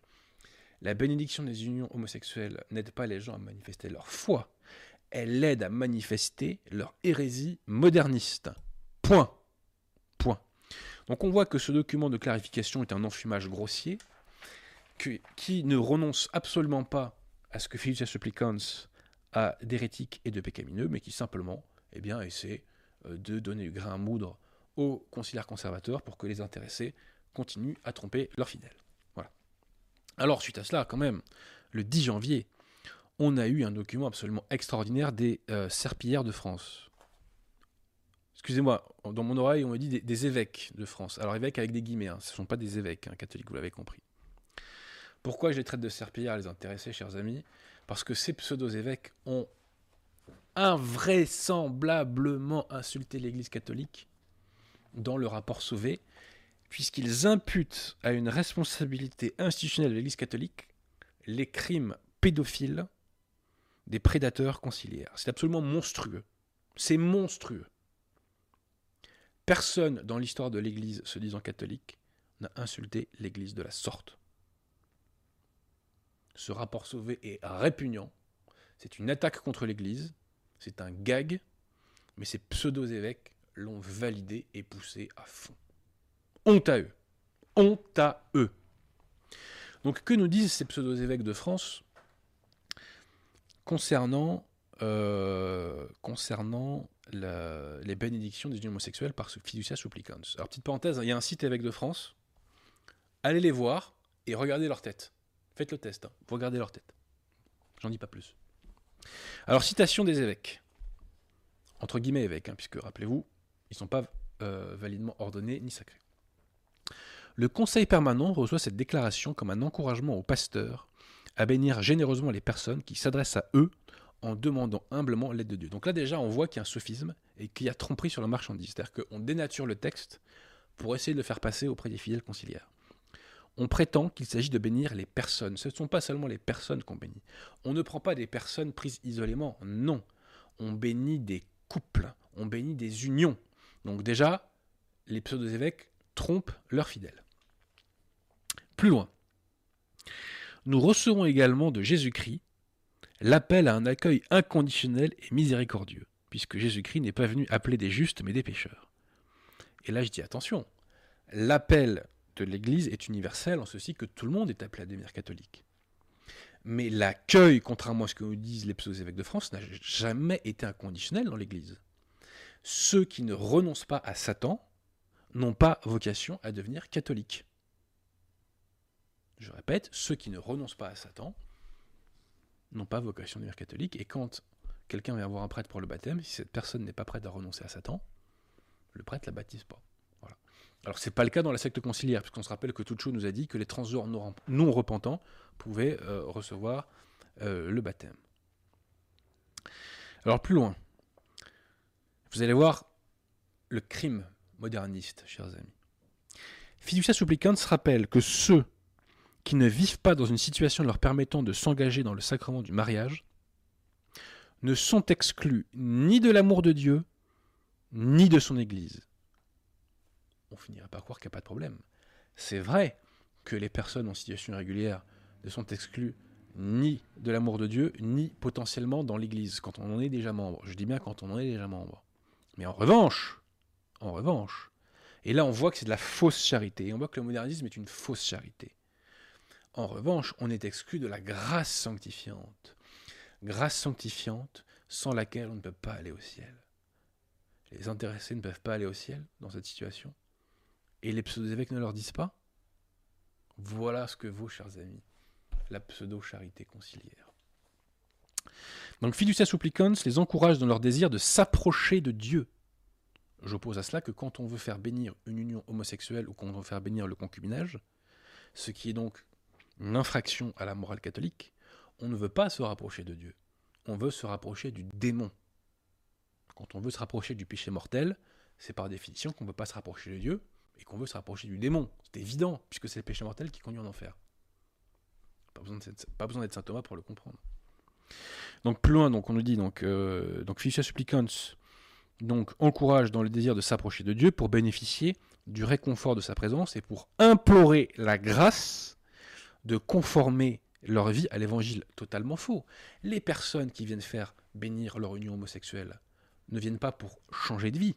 La bénédiction des unions homosexuelles n'aide pas les gens à manifester leur foi. Elle aide à manifester leur hérésie moderniste. Point. Donc on voit que ce document de clarification est un enfumage grossier qui ne renonce absolument pas à ce que Fiducia Supplicans a d'hérétique et de pécamineux, mais qui simplement eh bien, essaie euh, de donner du grain à moudre aux conciliaires conservateurs pour que les intéressés continuent à tromper leurs fidèles. Voilà. Alors, suite à cela, quand même, le 10 janvier, on a eu un document absolument extraordinaire des euh, serpillères de France. Excusez-moi, dans mon oreille, on me dit des, évêques de France. Alors, évêques avec des guillemets, hein, ce ne sont pas des évêques hein, catholiques, vous l'avez compris. Pourquoi je les traite de serpillères, les intéressés, chers amis? Parce que ces pseudo-évêques ont invraisemblablement insulté l'Église catholique dans le rapport Sauvé, puisqu'ils imputent à une responsabilité institutionnelle de l'Église catholique les crimes pédophiles des prédateurs conciliaires. C'est absolument monstrueux. C'est monstrueux. Personne dans l'histoire de l'Église se disant catholique n'a insulté l'Église de la sorte. Ce rapport sauvé est répugnant. C'est une attaque contre l'Église. C'est un gag. Mais ces pseudo-évêques l'ont validé et poussé à fond. Honte à eux. Honte à eux. Donc que nous disent ces pseudo-évêques de France concernant, euh, concernant les bénédictions des unions homosexuelles par fiducia supplicans Alors petite parenthèse, il y a un site évêque de France. Allez les voir et regardez leur tête. Faites le test, hein. vous regardez leur tête. J'en dis pas plus. Alors citation des évêques. Entre guillemets évêques, hein, puisque rappelez-vous, ils ne sont pas euh, validement ordonnés ni sacrés. Le Conseil permanent reçoit cette déclaration comme un encouragement aux pasteurs à bénir généreusement les personnes qui s'adressent à eux en demandant humblement l'aide de Dieu. Donc là déjà, on voit qu'il y a un sophisme et qu'il y a tromperie sur la marchandise. C'est-à-dire qu'on dénature le texte pour essayer de le faire passer auprès des fidèles conciliaires. On prétend qu'il s'agit de bénir les personnes. Ce ne sont pas seulement les personnes qu'on bénit. On ne prend pas des personnes prises isolément, non. On bénit des couples, on bénit des unions. Donc déjà, les pseudo-évêques trompent leurs fidèles. Plus loin. Nous recevons également de Jésus-Christ l'appel à un accueil inconditionnel et miséricordieux, puisque Jésus-Christ n'est pas venu appeler des justes mais des pécheurs. Et là je dis attention, l'appel de l'Église est universel en ceci que tout le monde est appelé à devenir catholique. Mais l'accueil, contrairement à ce que nous disent les pseudo-évêques de France, n'a jamais été inconditionnel dans l'Église ceux qui ne renoncent pas à Satan n'ont pas vocation à devenir catholiques. Je répète, ceux qui ne renoncent pas à Satan n'ont pas vocation à devenir catholiques. Et quand quelqu'un vient voir un prêtre pour le baptême, si cette personne n'est pas prête à renoncer à Satan, le prêtre la baptise pas. Voilà. Alors c'est pas le cas dans la secte conciliaire, puisqu'on se rappelle que Tuccio nous a dit que les transgenres non repentants pouvaient euh, recevoir euh, le baptême. Alors plus loin, vous allez voir le crime moderniste, chers amis. Fiducia Supplicans rappelle que ceux qui ne vivent pas dans une situation leur permettant de s'engager dans le sacrement du mariage ne sont exclus ni de l'amour de Dieu, ni de son Église. On finira par croire qu'il n'y a pas de problème. C'est vrai que les personnes en situation irrégulière ne sont exclues ni de l'amour de Dieu, ni potentiellement dans l'Église, quand on en est déjà membre. Je dis bien quand on en est déjà membre. Mais en revanche, en revanche, et là on voit que c'est de la fausse charité, et on voit que le modernisme est une fausse charité. En revanche, on est exclu de la grâce sanctifiante. Grâce sanctifiante sans laquelle on ne peut pas aller au ciel. Les intéressés ne peuvent pas aller au ciel dans cette situation. Et les pseudo-évêques ne leur disent pas Voilà ce que vaut, chers amis, la pseudo-charité conciliaire. Donc fiducia supplicans les encourage dans leur désir de s'approcher de Dieu. J'oppose à cela que quand on veut faire bénir une union homosexuelle ou quand on veut faire bénir le concubinage, ce qui est donc une infraction à la morale catholique, on ne veut pas se rapprocher de Dieu. On veut se rapprocher du démon. Quand on veut se rapprocher du péché mortel, c'est par définition qu'on ne veut pas se rapprocher de Dieu et qu'on veut se rapprocher du démon. C'est évident, puisque c'est le péché mortel qui conduit en enfer. Pas besoin d'être saint Thomas pour le comprendre. Donc plus loin, donc on nous dit donc euh, donc donc encourage dans le désir de s'approcher de Dieu pour bénéficier du réconfort de sa présence et pour implorer la grâce de conformer leur vie à l'évangile. Totalement faux. Les personnes qui viennent faire bénir leur union homosexuelle ne viennent pas pour changer de vie,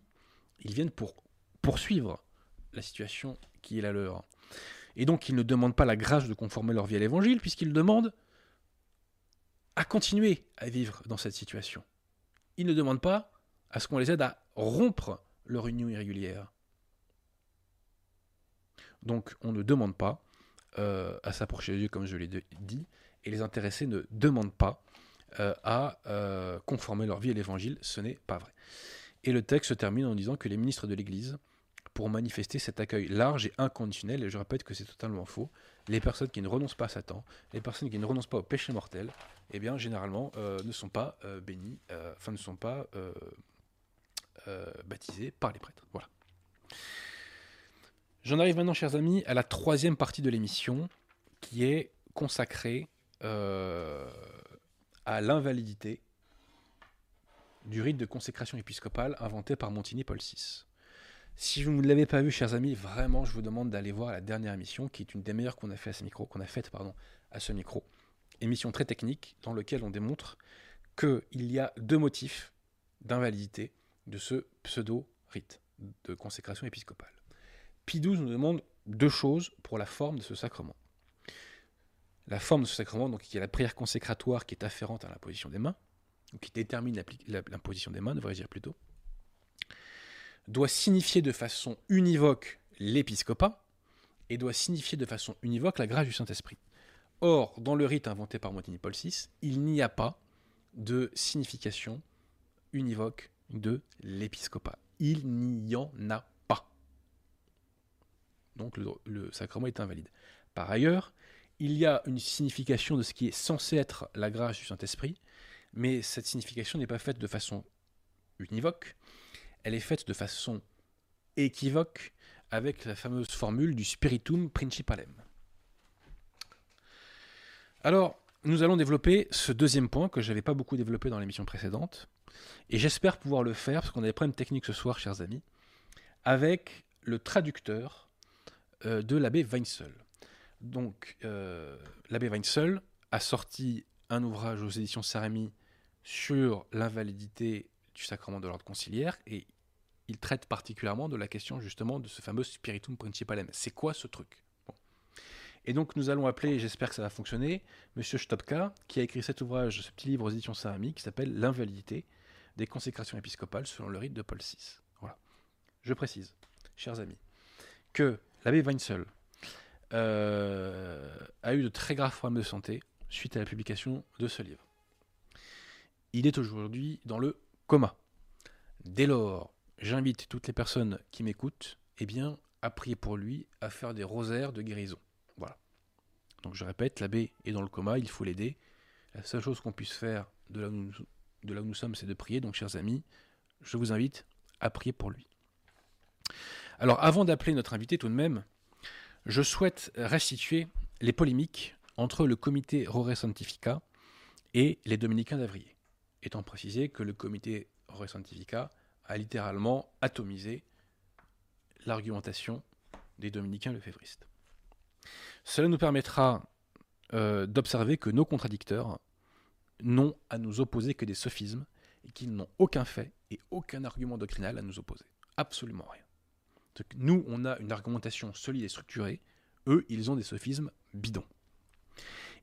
ils viennent pour poursuivre la situation qui est la leur. Et donc ils ne demandent pas la grâce de conformer leur vie à l'évangile, puisqu'ils demandent à continuer à vivre dans cette situation. Ils ne demandent pas à ce qu'on les aide à rompre leur union irrégulière. Donc on ne demande pas euh, à s'approcher de Dieu comme je l'ai dit, et les intéressés ne demandent pas euh, à euh, conformer leur vie à l'évangile, ce n'est pas vrai. Et le texte se termine en disant que les ministres de l'Église, pour manifester cet accueil large et inconditionnel, et je répète que c'est totalement faux, les personnes qui ne renoncent pas à Satan, les personnes qui ne renoncent pas au péché mortel, eh bien généralement ne sont pas bénis, enfin ne sont pas baptisés par les prêtres. Voilà. J'en arrive maintenant, chers amis, à la troisième partie de l'émission, qui est consacrée euh, à l'invalidité du rite de consécration épiscopale inventé par Montigny Paul VI. Si vous ne l'avez pas vu, chers amis, vraiment, je vous demande d'aller voir la dernière émission, qui est une des meilleures qu'on a fait à ce micro, qu'on a faite pardon, à ce micro. Émission très technique, dans laquelle on démontre qu'il y a deux motifs d'invalidité de ce pseudo-rite de consécration épiscopale. Pie XII nous demande deux choses pour la forme de ce sacrement. La forme de ce sacrement, donc, qui est la prière consécratoire qui est afférente à l'imposition des mains, ou qui détermine l'imposition des mains, devrais-je dire plutôt, doit signifier de façon univoque l'épiscopat et doit signifier de façon univoque la grâce du Saint-Esprit. Or, dans le rite inventé par Montigny Paul VI, il n'y a pas de signification univoque de l'épiscopat. Il n'y en a donc le, sacrement est invalide. Par ailleurs, il y a une signification de ce qui est censé être la grâce du Saint-Esprit, mais cette signification n'est pas faite de façon univoque, elle est faite de façon équivoque avec la fameuse formule du spiritum principalem. Alors, nous allons développer ce deuxième point que je n'avais pas beaucoup développé dans l'émission précédente, et j'espère pouvoir le faire, parce qu'on a des problèmes techniques ce soir, chers amis, avec le traducteur de l'abbé Weinzel. Donc, euh, l'abbé Weinzel a sorti un ouvrage aux éditions Sarami sur l'invalidité du sacrement de l'ordre conciliaire et il traite particulièrement de la question justement de ce fameux spiritum principalem. C'est quoi ce truc? Et donc nous allons appeler, j'espère que ça va fonctionner, Monsieur Stopka, qui a écrit cet ouvrage, ce petit livre aux éditions Sarami, qui s'appelle L'invalidité des consécrations épiscopales selon le rite de Paul VI. Voilà. Je précise, chers amis, que l'abbé Weinzel euh, a eu de très graves problèmes de santé suite à la publication de ce livre. Il est aujourd'hui dans le coma. Dès lors, j'invite toutes les personnes qui m'écoutent eh bien, à prier pour lui, à faire des rosaires de guérison. Voilà. Donc je répète, l'abbé est dans le coma, il faut l'aider. La seule chose qu'on puisse faire de là, où nous, de là où nous sommes, c'est de prier. Donc chers amis, je vous invite à prier pour lui. Alors avant d'appeler notre invité tout de même, je souhaite restituer les polémiques entre le comité Rore Santifica et les dominicains d'Avrier, étant précisé que le comité Rore Santifica a littéralement atomisé l'argumentation des dominicains lefévristes. Cela nous permettra euh, d'observer que nos contradicteurs n'ont à nous opposer que des sophismes et qu'ils n'ont aucun fait et aucun argument doctrinal à nous opposer. Absolument rien. Nous, on a une argumentation solide et structurée. Eux, ils ont des sophismes bidons.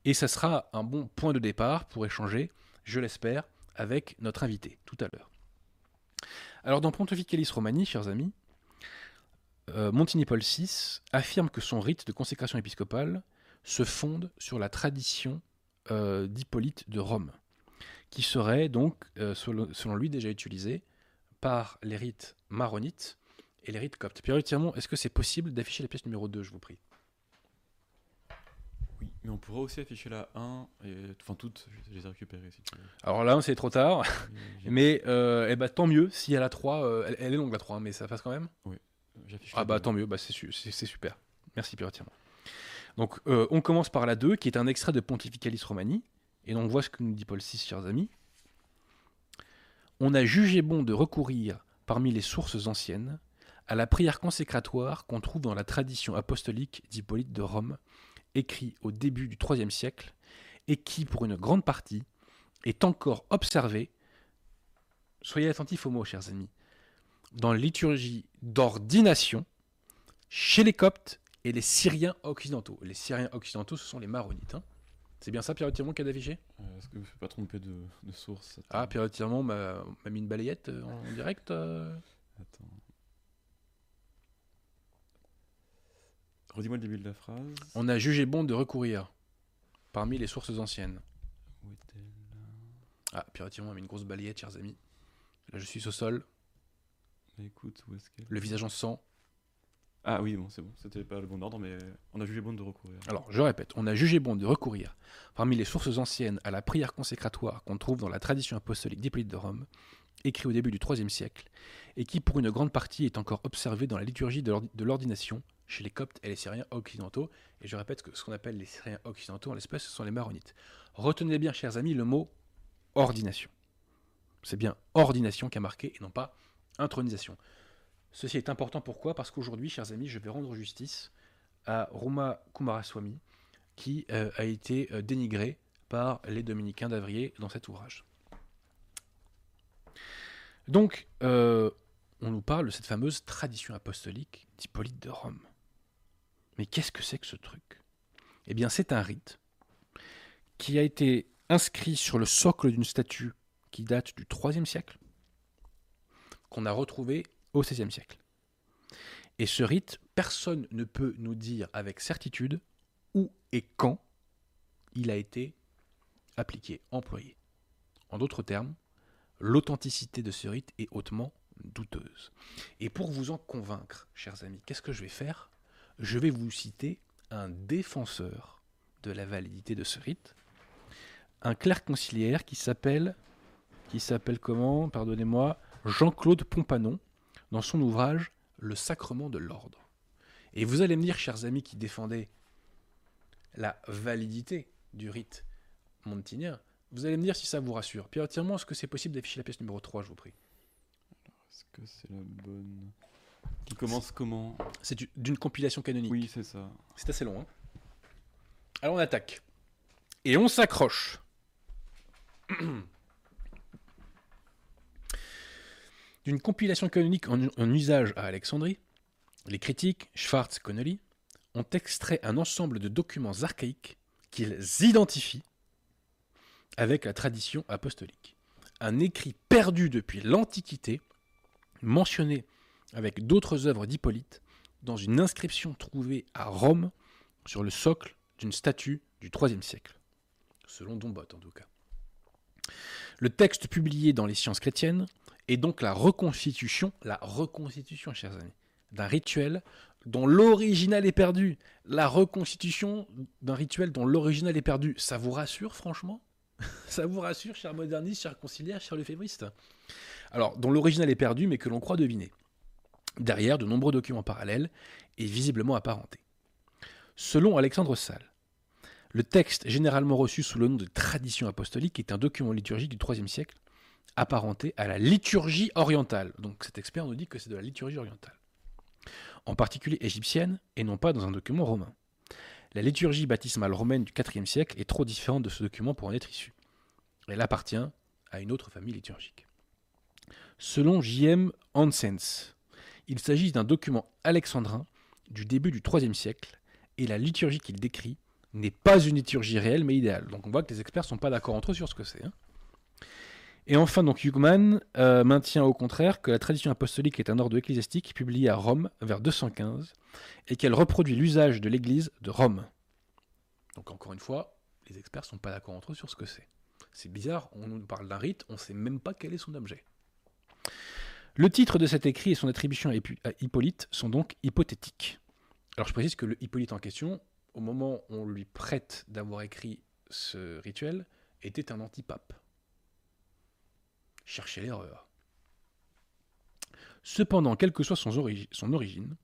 Et ça sera un bon point de départ pour échanger, je l'espère, avec notre invité tout à l'heure. Alors dans Pontificalis Romani, chers amis, euh, Montigny Paul VI affirme que son rite de consécration épiscopale se fonde sur la tradition euh, d'Hippolyte de Rome, qui serait donc, euh, selon, lui, déjà utilisé par les rites maronites et les rites coptes. Pierre Tirmont, est-ce que c'est possible d'afficher la pièce numéro 2, je vous prie? Oui, mais on pourrait aussi afficher la 1, et, enfin toutes, je les ai récupérées si tu veux. Alors là, c'est trop tard, mais euh, eh ben, tant mieux si 3, elle, elle est longue la 3, mais ça passe quand même J'affiche Ah la bah tant mieux, bah, c'est su- c'est c'est super. Merci Pierre Tirmont. Donc euh, on commence par la 2, qui est un extrait de Pontificalis Romani, et donc voit ce que nous dit Paul VI, chers amis. On a jugé bon de recourir, parmi les sources anciennes, à la prière consécratoire qu'on trouve dans la tradition apostolique d'Hippolyte de Rome, écrit au début du IIIe siècle, et qui, pour une grande partie, est encore observée, soyez attentifs aux mots, chers amis, dans la liturgie d'ordination chez les Coptes et les Syriens occidentaux. Les Syriens occidentaux, ce sont les Maronites. hein. C'est bien ça, Pierre Tirmont, qui a d'affiché? Euh, Est-ce que je ne me suis pas trompé de, de source? Ah. Pierre Tirmont m'a m'a mis une balayette euh, en direct. euh? Attends. Redis-moi le début de la phrase. On a jugé bon de recourir parmi les sources anciennes. Où est-elle? Ah, Pierre Tirmont a mis une grosse balayette, chers amis. Là, je suis au sol, Bah, Écoute, où est-ce qu'elle? Le visage en sang. Ah oui, bon, c'est bon. C'était pas le bon ordre, mais on a jugé bon de recourir. Alors, je répète, on a jugé bon de recourir, parmi les sources anciennes, à la prière consécratoire qu'on trouve dans la tradition apostolique d'Hippolyte de Rome, écrit au début du IIIe siècle, et qui, pour une grande partie, est encore observée dans la liturgie de l'ordi- de l'ordination chez les Coptes et les Syriens occidentaux. Et je répète que ce qu'on appelle les Syriens occidentaux, en l'espèce, ce sont les Maronites. Retenez bien, chers amis, le mot ordination. C'est bien ordination qui a marqué, et non pas intronisation. Ceci est important pourquoi? Parce qu'aujourd'hui, chers amis, je vais rendre justice à Roma Kumaraswamy, qui euh, a été euh, dénigré par les dominicains d'Avrier dans cet ouvrage. Donc, euh, on nous parle de cette fameuse tradition apostolique d'Hippolyte de Rome. Mais qu'est-ce que c'est que ce truc? Eh bien, c'est un rite qui a été inscrit sur le socle d'une statue qui date du IIIe siècle, qu'on a retrouvé au XVIe siècle. Et ce rite, personne ne peut nous dire avec certitude où et quand il a été appliqué, employé. En d'autres termes, l'authenticité de ce rite est hautement douteuse. Et pour vous en convaincre, chers amis, qu'est-ce que je vais faire? Je vais vous citer un défenseur de la validité de ce rite, un clerc conciliaire qui s'appelle, qui s'appelle comment Pardonnez-moi, Jean-Claude Pompanon, dans son ouvrage Le sacrement de l'ordre. Et vous allez me dire, chers amis qui défendez la validité du rite montinien, vous allez me dire si ça vous rassure. Pierre, entièrement, est-ce que c'est possible d'afficher la pièce numéro 3, je vous prie? Est-ce que c'est la bonne? Qui commence comment C'est du- d'une compilation canonique. Oui, c'est ça. C'est assez long. Hein Alors on attaque. Et on s'accroche. D'une compilation canonique en, en usage à Alexandrie, les critiques Schwartz Connolly ont extrait un ensemble de documents archaïques qu'ils identifient avec la tradition apostolique. Un écrit perdu depuis l'Antiquité, mentionné avec d'autres œuvres d'Hippolyte, dans une inscription trouvée à Rome sur le socle d'une statue du IIIe siècle, selon Dombot en tout cas. Le texte publié dans les sciences chrétiennes est donc la reconstitution, la reconstitution, chers amis, d'un rituel dont l'original est perdu. La reconstitution d'un rituel dont l'original est perdu. Ça vous rassure, franchement? Ça vous rassure, chers modernistes, chers conciliaires, chers lefébristes Alors, dont l'original est perdu, mais que l'on croit deviner. Derrière, de nombreux documents parallèles et visiblement apparentés. Selon Alexandre Salle, le texte généralement reçu sous le nom de tradition apostolique est un document liturgique du IIIe siècle apparenté à la liturgie orientale. Donc cet expert nous dit que c'est de la liturgie orientale. En particulier égyptienne et non pas dans un document romain. La liturgie baptismale romaine du IVe siècle est trop différente de ce document pour en être issue. Elle appartient à une autre famille liturgique. Selon J.M. Hansens, il s'agit d'un document alexandrin du début du IIIe siècle et la liturgie qu'il décrit n'est pas une liturgie réelle mais idéale. Donc on voit que les experts ne sont pas d'accord entre eux sur ce que c'est. hein. Et enfin, donc Hugman euh, maintient au contraire que la tradition apostolique est un ordre ecclésiastique publié à Rome vers 215 et qu'elle reproduit l'usage de l'Église de Rome. Donc encore une fois, les experts ne sont pas d'accord entre eux sur ce que c'est. C'est bizarre, on nous parle d'un rite, on ne sait même pas quel est son objet. Le titre de cet écrit et son attribution à Hippolyte sont donc hypothétiques. Alors je précise que le Hippolyte en question, au moment où on lui prête d'avoir écrit ce rituel, était un antipape. Cherchez l'erreur. Cependant, quelle que soit son, origine,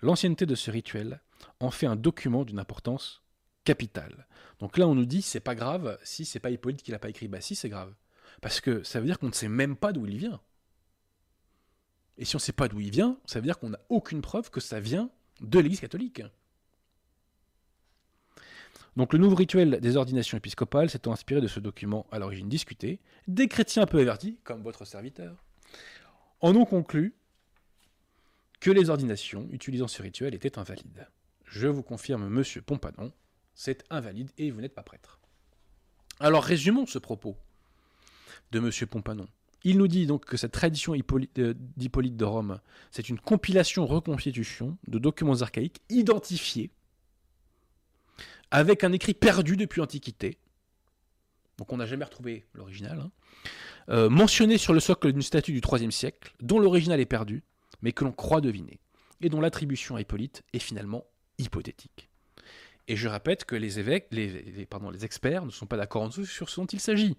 l'ancienneté de ce rituel en fait un document d'une importance capitale. Donc là, on nous dit c'est pas grave si c'est pas Hippolyte qui l'a pas écrit. Bah si, c'est grave. Parce que ça veut dire qu'on ne sait même pas d'où il vient. Et si on ne sait pas d'où il vient, ça veut dire qu'on n'a aucune preuve que ça vient de l'Église catholique. Donc le nouveau rituel des ordinations épiscopales s'étant inspiré de ce document à l'origine discuté, des chrétiens un peu avertis, comme votre serviteur, en ont conclu que les ordinations utilisant ce rituel étaient invalides. Je vous confirme, monsieur Pompanon, c'est invalide et vous n'êtes pas prêtre. Alors résumons ce propos de monsieur Pompanon. Il nous dit donc que cette tradition euh, d'Hippolyte de Rome, c'est une compilation-reconstitution de documents archaïques identifiés avec un écrit perdu depuis l'Antiquité. Donc on n'a jamais retrouvé l'original. Hein. Euh, mentionné sur le socle d'une statue du IIIe siècle, dont l'original est perdu, mais que l'on croit deviner, et dont l'attribution à Hippolyte est finalement hypothétique. Et je répète que les évêques, les, les experts ne sont pas d'accord sur ce dont il s'agit.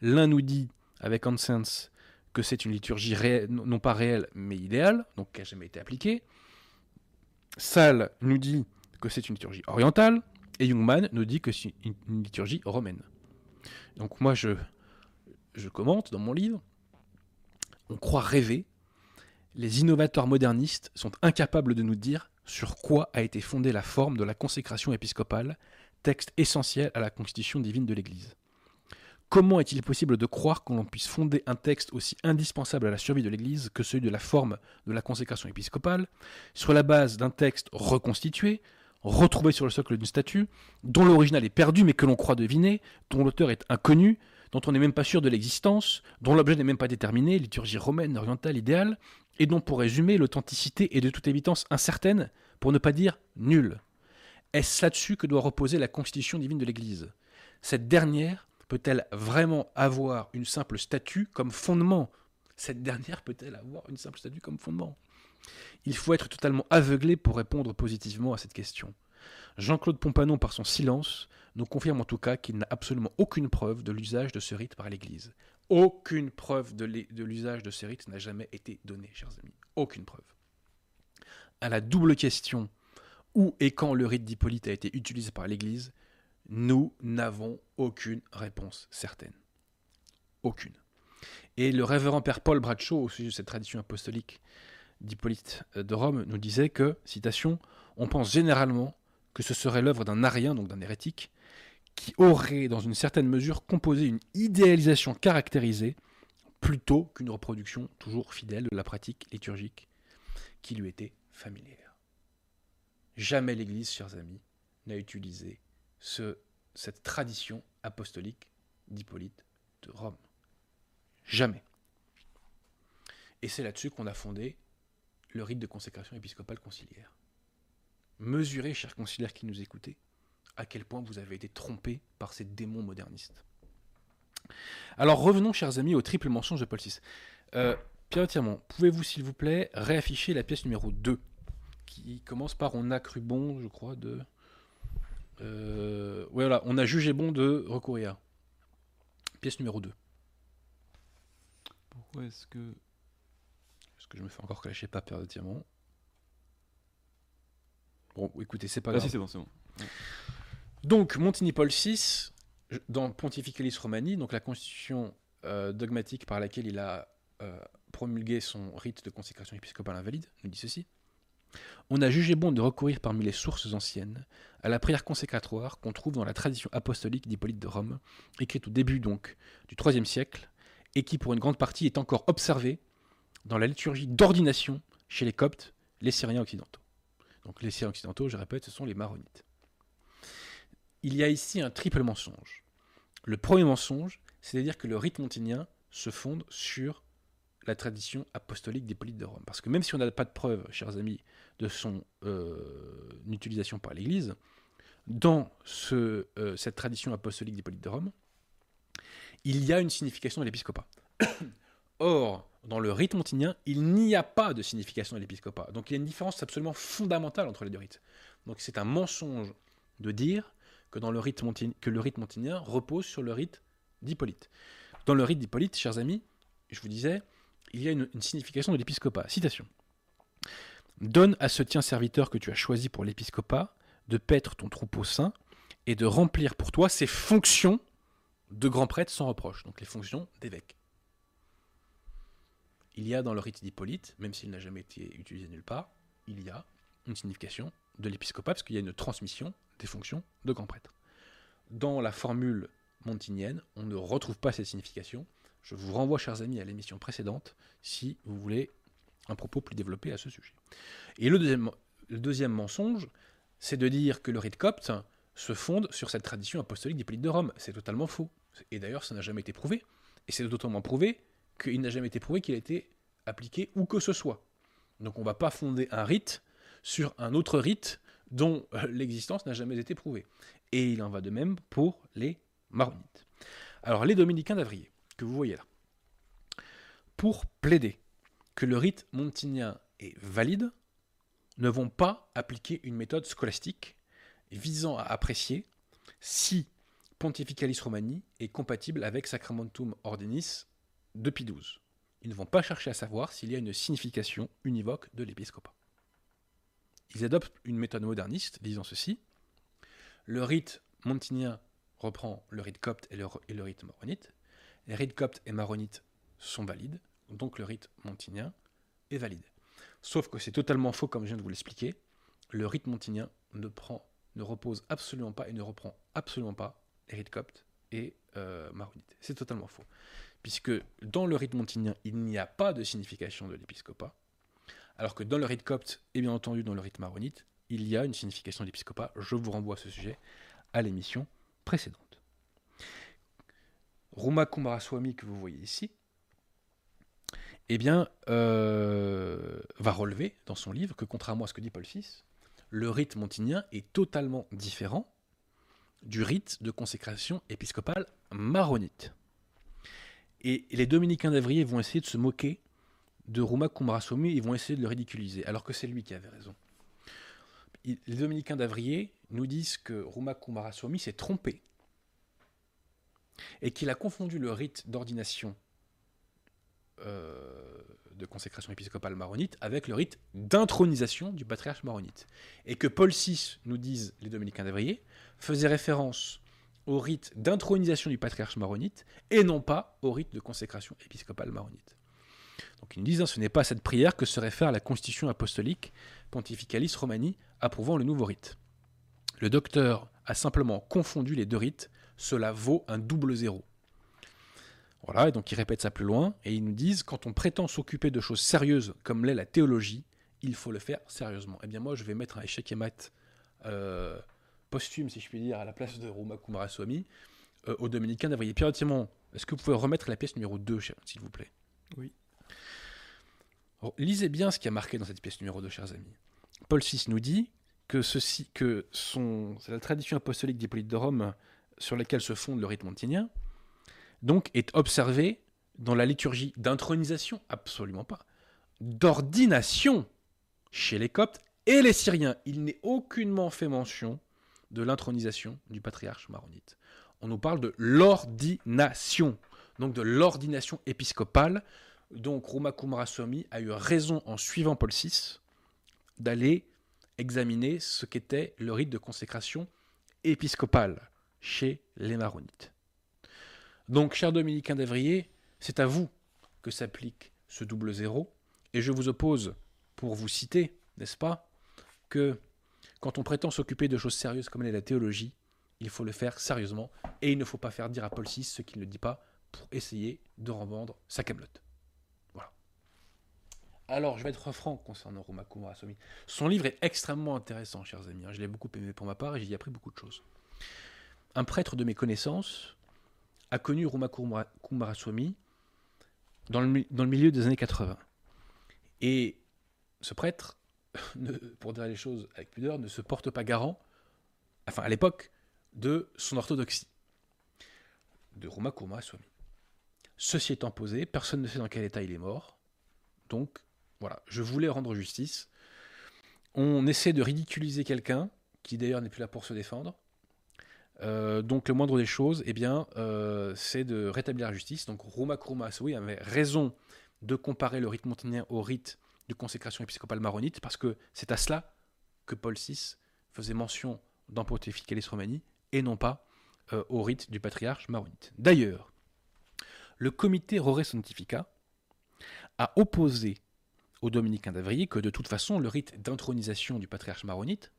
L'un nous dit avec Hansens que c'est une liturgie non pas réelle mais idéale, donc qui n'a jamais été appliquée. Salle nous dit que c'est une liturgie orientale, et Jungmann nous dit que c'est une, liturgie romaine. Donc moi je, je commente dans mon livre, on croit rêver, les innovateurs modernistes sont incapables de nous dire sur quoi a été fondée la forme de la consécration épiscopale, texte essentiel à la constitution divine de l'Église. Comment est-il possible de croire qu'on puisse fonder un texte aussi indispensable à la survie de l'Église que celui de la forme de la consécration épiscopale, sur la base d'un texte reconstitué, retrouvé sur le socle d'une statue, dont l'original est perdu mais que l'on croit deviner, dont l'auteur est inconnu, dont on n'est même pas sûr de l'existence, dont l'objet n'est même pas déterminé, liturgie romaine, orientale, idéale, et dont pour résumer l'authenticité est de toute évidence incertaine, pour ne pas dire nulle. Est-ce là-dessus que doit reposer la constitution divine de l'Église? Cette dernière peut-elle vraiment avoir une simple statue comme fondement? Cette dernière peut-elle avoir une simple statue comme fondement? Il faut être totalement aveuglé pour répondre positivement à cette question. Jean-Claude Pompanon, par son silence, nous confirme en tout cas qu'il n'a absolument aucune preuve de l'usage de ce rite par l'Église. Aucune preuve de l'usage de ce rite n'a jamais été donnée, chers amis. Aucune preuve. À la double question où et quand le rite d'Hippolyte a été utilisé par l'Église, nous n'avons aucune réponse certaine. Aucune. Et le révérend père Paul Bradshaw, au sujet de cette tradition apostolique d'Hippolyte de Rome, nous disait que, citation, on pense généralement que ce serait l'œuvre d'un arien, donc d'un hérétique, qui aurait, dans une certaine mesure, composé une idéalisation caractérisée plutôt qu'une reproduction toujours fidèle de la pratique liturgique qui lui était familière. Jamais l'Église, chers amis, n'a utilisé ce, cette tradition apostolique d'Hippolyte de Rome. Jamais. Et c'est là-dessus qu'on a fondé le rite de consécration épiscopale conciliaire. Mesurez, chers conciliaires qui nous écoutez, à quel point vous avez été trompés par ces démons modernistes. Alors revenons, chers amis, au triple mensonge de Paul VI. Euh, Pierre Tirmont, pouvez-vous, s'il vous plaît, réafficher la pièce numéro 2, qui commence par On a cru bon, je crois, de... Euh, voilà, on a jugé bon de recourir. Pièce numéro 2. Pourquoi est-ce que. Est-ce que je me fais encore clasher pas Pierre de Tirmont Bon, écoutez, c'est pas ah, grave. si, c'est bon, c'est bon. Donc, Montigny Paul VI, dans Pontificalis Romani, donc la constitution euh, dogmatique par laquelle il a euh, promulgué son rite de consécration épiscopale invalide, nous dit ceci. On a jugé bon de recourir parmi les sources anciennes à la prière consécratoire qu'on trouve dans la tradition apostolique d'Hippolyte de Rome, écrite au début donc du IIIe siècle, et qui pour une grande partie est encore observée dans la liturgie d'ordination chez les Coptes, les Syriens occidentaux. Donc les Syriens occidentaux, je répète, ce sont les Maronites. Il y a ici un triple mensonge. Le premier mensonge, c'est à dire que le rite montinien se fonde sur la tradition apostolique d'Hippolyte de Rome. Parce que même si on n'a pas de preuves, chers amis, de son euh, utilisation par l'Église, dans euh, cette tradition apostolique d'Hippolyte de Rome, il y a une signification de l'épiscopat. Or, dans le rite montinien, il n'y a pas de signification de l'épiscopat. Donc il y a une différence absolument fondamentale entre les deux rites. Donc c'est un mensonge de dire que, dans le rite que le rite montinien repose sur le rite d'Hippolyte. Dans le rite d'Hippolyte, chers amis, je vous disais, il y a une, une signification de l'épiscopat. Citation. Donne à ce tien serviteur que tu as choisi pour l'épiscopat de paître ton troupeau saint et de remplir pour toi ses fonctions de grand prêtre sans reproche, donc les fonctions d'évêque. Il y a dans le rite d'Hippolyte, même s'il n'a jamais été utilisé nulle part, il y a une signification de l'épiscopat parce qu'il y a une transmission des fonctions de grand prêtre. Dans la formule montinienne, on ne retrouve pas cette signification. Je vous renvoie, chers amis, à l'émission précédente si vous voulez un propos plus développé à ce sujet. Et le deuxième, mensonge, c'est de dire que le rite copte se fonde sur cette tradition apostolique d'Hippolyte de Rome. C'est totalement faux. Et d'ailleurs, ça n'a jamais été prouvé. Et c'est totalement prouvé qu'il n'a jamais été prouvé qu'il a été appliqué où que ce soit. Donc on ne va pas fonder un rite sur un autre rite dont euh, l'existence n'a jamais été prouvée. Et il en va de même pour les maronites. Alors les dominicains d'Avrier, que vous voyez là, pour plaider que le rite montinien est valide, ne vont pas appliquer une méthode scolastique visant à apprécier si Pontificalis Romani est compatible avec Sacramentum Ordinis de Pie XII. Ils ne vont pas chercher à savoir s'il y a une signification univoque de l'épiscopat. Ils adoptent une méthode moderniste disant ceci le rite montinien reprend le rite copte et le, rite maronite. Les rites coptes et maronites sont valides, donc le rite montinien est valide. Sauf que c'est totalement faux, comme je viens de vous l'expliquer. Le rite montinien ne, prend, ne repose absolument pas et ne reprend absolument pas les rites coptes et euh, maronites. C'est totalement faux. Puisque dans le rite montinien, il n'y a pas de signification de l'épiscopat, alors que dans le rite copte et bien entendu dans le rite maronite, il y a une signification de. Je vous renvoie à ce sujet à l'émission précédente. Ruma Kumaraswamy, que vous voyez ici, eh bien, euh, va relever dans son livre que, contrairement à ce que dit Paul VI, le rite montinien est totalement différent du rite de consécration épiscopale maronite. Et les dominicains d'Avrier vont essayer de se moquer de Ruma Kumaraswamy, ils vont essayer de le ridiculiser, alors que c'est lui qui avait raison. Les dominicains d'Avrier nous disent que Ruma Kumaraswamy s'est trompé et qu'il a confondu le rite d'ordination de consécration épiscopale maronite avec le rite d'intronisation du patriarche maronite. Et que Paul VI, nous disent les dominicains d'Avrier, faisait référence au rite d'intronisation du patriarche maronite et non pas au rite de consécration épiscopale maronite. Donc ils nous disent, hein, ce n'est pas à cette prière que se réfère la constitution apostolique Pontificalis Romani approuvant le nouveau rite. Le docteur a simplement confondu les deux rites, cela vaut un double zéro. Voilà, et donc ils répètent ça plus loin, et ils nous disent, quand on prétend s'occuper de choses sérieuses comme l'est la théologie, il faut le faire sérieusement. Eh bien moi, je vais mettre un échec et mat euh, posthume, si je puis dire, à la place de Roma Kumaraswamy, euh, aux Dominicains d'Avrier. Pierre Timon, est-ce que vous pouvez remettre la pièce numéro 2, cher- s'il vous plaît? Oui. Alors, lisez bien ce qui a marqué dans cette pièce numéro 2, chers amis. Paul VI nous dit que, ceci, que son, c'est la tradition apostolique d'Hippolyte de Rome sur laquelle se fonde le rite montinien, donc est observée dans la liturgie d'intronisation, absolument pas, d'ordination chez les Coptes et les Syriens. Il n'est aucunement fait mention de l'intronisation du patriarche maronite. On nous parle de l'ordination, donc de l'ordination épiscopale. Donc Roma Kumaraswamy a eu raison en suivant Paul VI d'aller examiner ce qu'était le rite de consécration épiscopale chez les maronites. Donc, chers dominicains d'Avrier, c'est à vous que s'applique ce double zéro, et je vous oppose, pour vous citer, n'est-ce pas, que quand on prétend s'occuper de choses sérieuses comme la théologie, il faut le faire sérieusement, et il ne faut pas faire dire à Paul VI ce qu'il ne dit pas pour essayer de revendre sa camelote. Voilà. Alors, je vais être franc concernant Roma Kumaraswamy. Son livre est extrêmement intéressant, chers amis. hein. Je l'ai beaucoup aimé pour ma part et j'y ai appris beaucoup de choses. Un prêtre de mes connaissances a connu Ruma Kumara- Kumaraswamy dans le, milieu des années 80. Et ce prêtre, pour dire les choses avec pudeur, ne se porte pas garant, enfin à l'époque, de son orthodoxie, de Ruma Kumaraswamy. Ceci étant posé, personne ne sait dans quel état il est mort. Donc, voilà, je voulais rendre justice. On essaie de ridiculiser quelqu'un, qui d'ailleurs n'est plus là pour se défendre. Euh, donc le moindre des choses, eh bien, euh, c'est de rétablir la justice. Donc Roma Kuruma avait raison de comparer le rite monténérien au rite de consécration épiscopale maronite, parce que c'est à cela que Paul VI faisait mention dans Pontificalis Romani, et non pas euh, au rite du patriarche maronite. D'ailleurs, le comité Rore Sanctifica a opposé aux dominicains d'Avrier que de toute façon le rite d'intronisation du patriarche maronite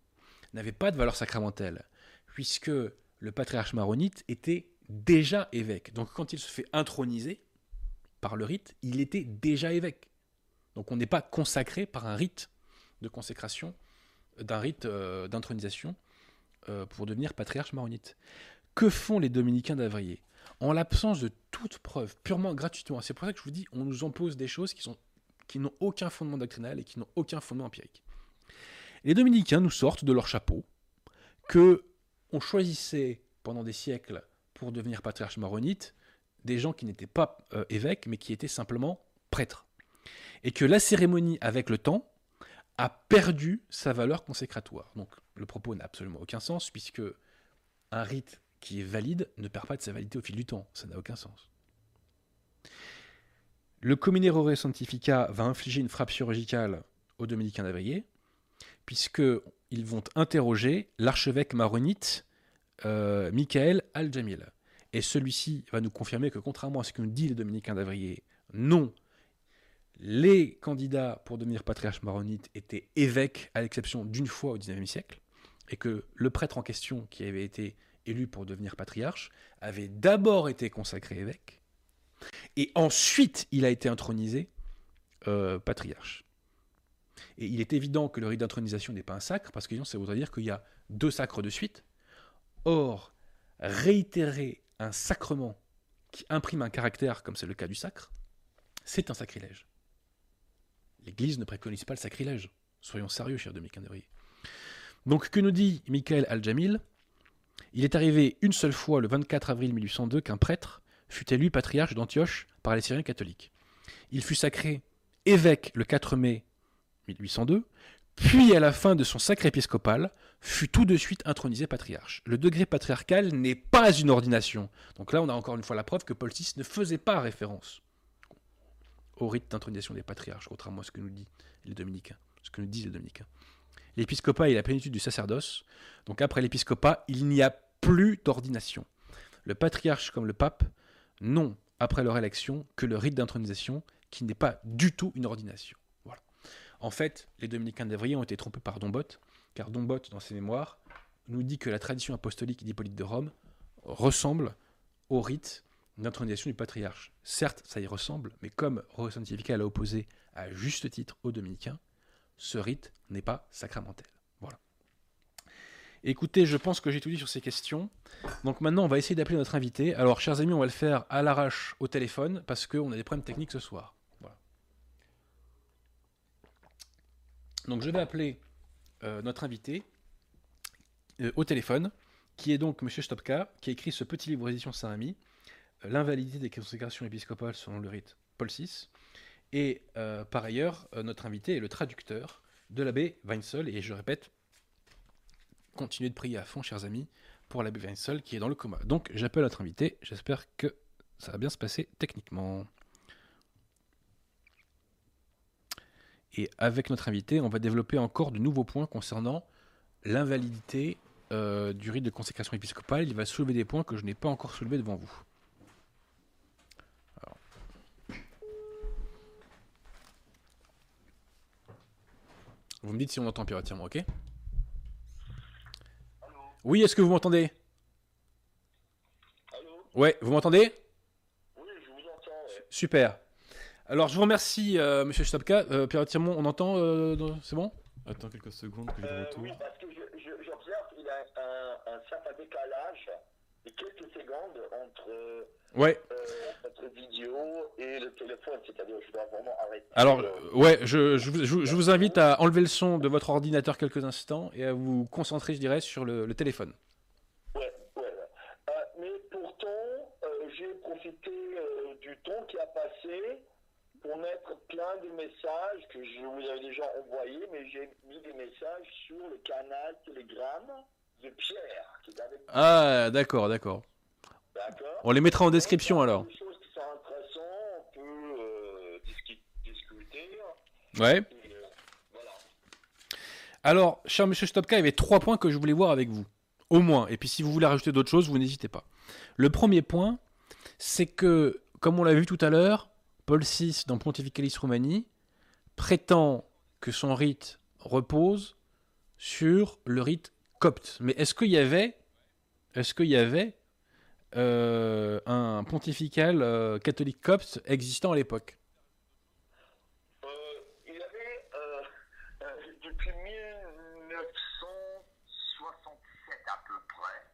n'avait pas de valeur sacramentelle, puisque le patriarche maronite était déjà évêque. Donc quand il se fait introniser par le rite, il était déjà évêque. Donc on n'est pas consacré par un rite de consécration, d'un rite euh, d'intronisation euh, pour devenir patriarche maronite. Que font les dominicains d'Avrier? En l'absence de toute preuve, purement gratuitement, c'est pour ça que je vous dis, on nous impose des choses qui, qui n'ont aucun fondement doctrinal et qui n'ont aucun fondement empirique. Les dominicains nous sortent de leur chapeau que on choisissait pendant des siècles pour devenir patriarche maronite des gens qui n'étaient pas euh, évêques, mais qui étaient simplement prêtres. Et que la cérémonie, avec le temps, a perdu sa valeur consécratoire. Donc le propos n'a absolument aucun sens, puisque un rite qui est valide ne perd pas de sa validité au fil du temps. Ça n'a aucun sens. Le Communero Sanctifica va infliger une frappe chirurgicale aux dominicains d'Avrier, puisqu'ils vont interroger l'archevêque maronite euh, Michael Al-Jamil. Et celui-ci va nous confirmer que, contrairement à ce que nous dit les dominicains d'Avrier, non, les candidats pour devenir patriarche maronite étaient évêques, à l'exception d'une fois au XIXe siècle, et que le prêtre en question, qui avait été élu pour devenir patriarche, avait d'abord été consacré évêque, et ensuite il a été intronisé euh, patriarche. Et il est évident que le rite d'intronisation n'est pas un sacre, parce que sinon ça voudrait dire qu'il y a deux sacres de suite. Or, réitérer un sacrement qui imprime un caractère, comme c'est le cas du sacre, c'est un sacrilège. L'Église ne préconise pas le sacrilège. Soyons sérieux, cher Dominique Andrier. Donc, que nous dit Michael Al-Jamil? Il est arrivé une seule fois, le 24 avril 1802, qu'un prêtre fut élu patriarche d'Antioche par les Syriens catholiques. Il fut sacré évêque le 4 mai 1802, puis à la fin de son sacre épiscopal, fut tout de suite intronisé patriarche. Le degré patriarcal n'est pas une ordination. Donc là, on a encore une fois la preuve que Paul VI ne faisait pas référence au rite d'intronisation des patriarches, contrairement à ce que nous disent les dominicains. Ce que nous disent les dominicains. L'épiscopat est la plénitude du sacerdoce. Donc après l'épiscopat, il n'y a plus d'ordination. Le patriarche comme le pape n'ont, après leur élection, que le rite d'intronisation, qui n'est pas du tout une ordination. En fait, les dominicains d'Avrier ont été trompés par Dombot, car Dombot, dans ses mémoires, nous dit que la tradition apostolique d'Hippolyte de Rome ressemble au rite d'intronisation du patriarche. Certes, ça y ressemble, mais comme Roi Sanctifica l'a opposé à juste titre aux dominicains, ce rite n'est pas sacramentel. Voilà. Écoutez, je pense que j'ai tout dit sur ces questions. Donc maintenant, on va essayer d'appeler notre invité. Alors, chers amis, on va le faire à l'arrache au téléphone parce qu'on a des problèmes techniques ce soir. Voilà. Donc, je vais appeler euh, notre invité euh, au téléphone, qui est donc M. Stopka, qui a écrit ce petit livre d'édition Saint-Ami, euh, L'invalidité des consécrations épiscopales selon le rite Paul VI. Et par ailleurs, notre invité est le traducteur de l'abbé Weinsel, et je répète, continuez de prier à fond, chers amis, pour l'abbé Weinsel qui est dans le coma. Donc j'appelle notre invité, j'espère que ça va bien se passer techniquement. Et avec notre invité, on va développer encore de nouveaux points concernant l'invalidité euh, du rite de consécration épiscopale. Il va soulever des points que je n'ai pas encore soulevés devant vous. Vous me dites si on entend piratement, ok? Oui, est-ce que vous m'entendez? Ouais, vous m'entendez? Oui, je vous entends. Super. Alors, je vous remercie, euh, monsieur Stopka. Euh, Pierre Tirmont, on entend euh, dans- C'est bon? Attends quelques secondes que je Euh, retourne. oui, parce que j'observe qu'il a un, un certain décalage et quelques secondes entre euh, Ouais. notre vidéo et le téléphone, c'est-à-dire je dois vraiment arrêter. Alors, ouais, je, je vous- je vous- je vous invite à enlever le son de votre ordinateur quelques instants et à vous concentrer, je dirais, sur le, le téléphone. ouais, ouais, ouais. Euh, mais pourtant, euh, j'ai profité euh, du temps qui a passé pour mettre plein de messages que je vous avais déjà envoyés, mais j'ai mis des messages sur le canal Telegram de Pierre, qui est avec Ah, d'accord, d'accord. D'accord On les mettra en description alors. Des choses qui sont intéressantes, on peut euh, discu- discuter. Ouais. et, euh, voilà. Alors, cher monsieur Stopka, il y avait trois points que je voulais voir avec vous. Au moins. Et puis si vous voulez rajouter d'autres choses, vous n'hésitez pas. Le premier point, c'est que, comme on l'a vu tout à l'heure, Paul VI, dans Pontificalis Romani, prétend que son rite repose sur le rite copte. Mais est-ce qu'il y avait, est-ce qu'il y avait euh, un pontifical euh, catholique copte existant à l'époque Euh, il avait, euh, euh, depuis 1967 à peu près,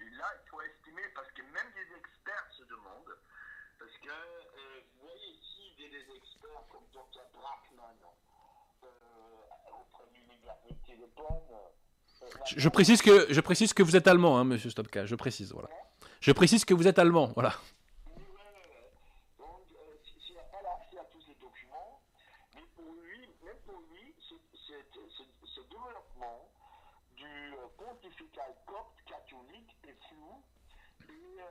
et là il faut estimer, parce que même des experts se demandent, parce que euh, vous voyez ici des, experts comme Dr. Brackman, euh, au premier université de Bonn. euh, je, je précise que je précise que vous êtes allemand, hein, monsieur Stopka. Je précise, voilà. Je précise que vous êtes allemand, voilà. Donc, euh, s'il n'a pas l'accès à tous ces documents, mais pour lui, même pour lui, ce développement du euh, pontifical copte catholique est flou. Et euh,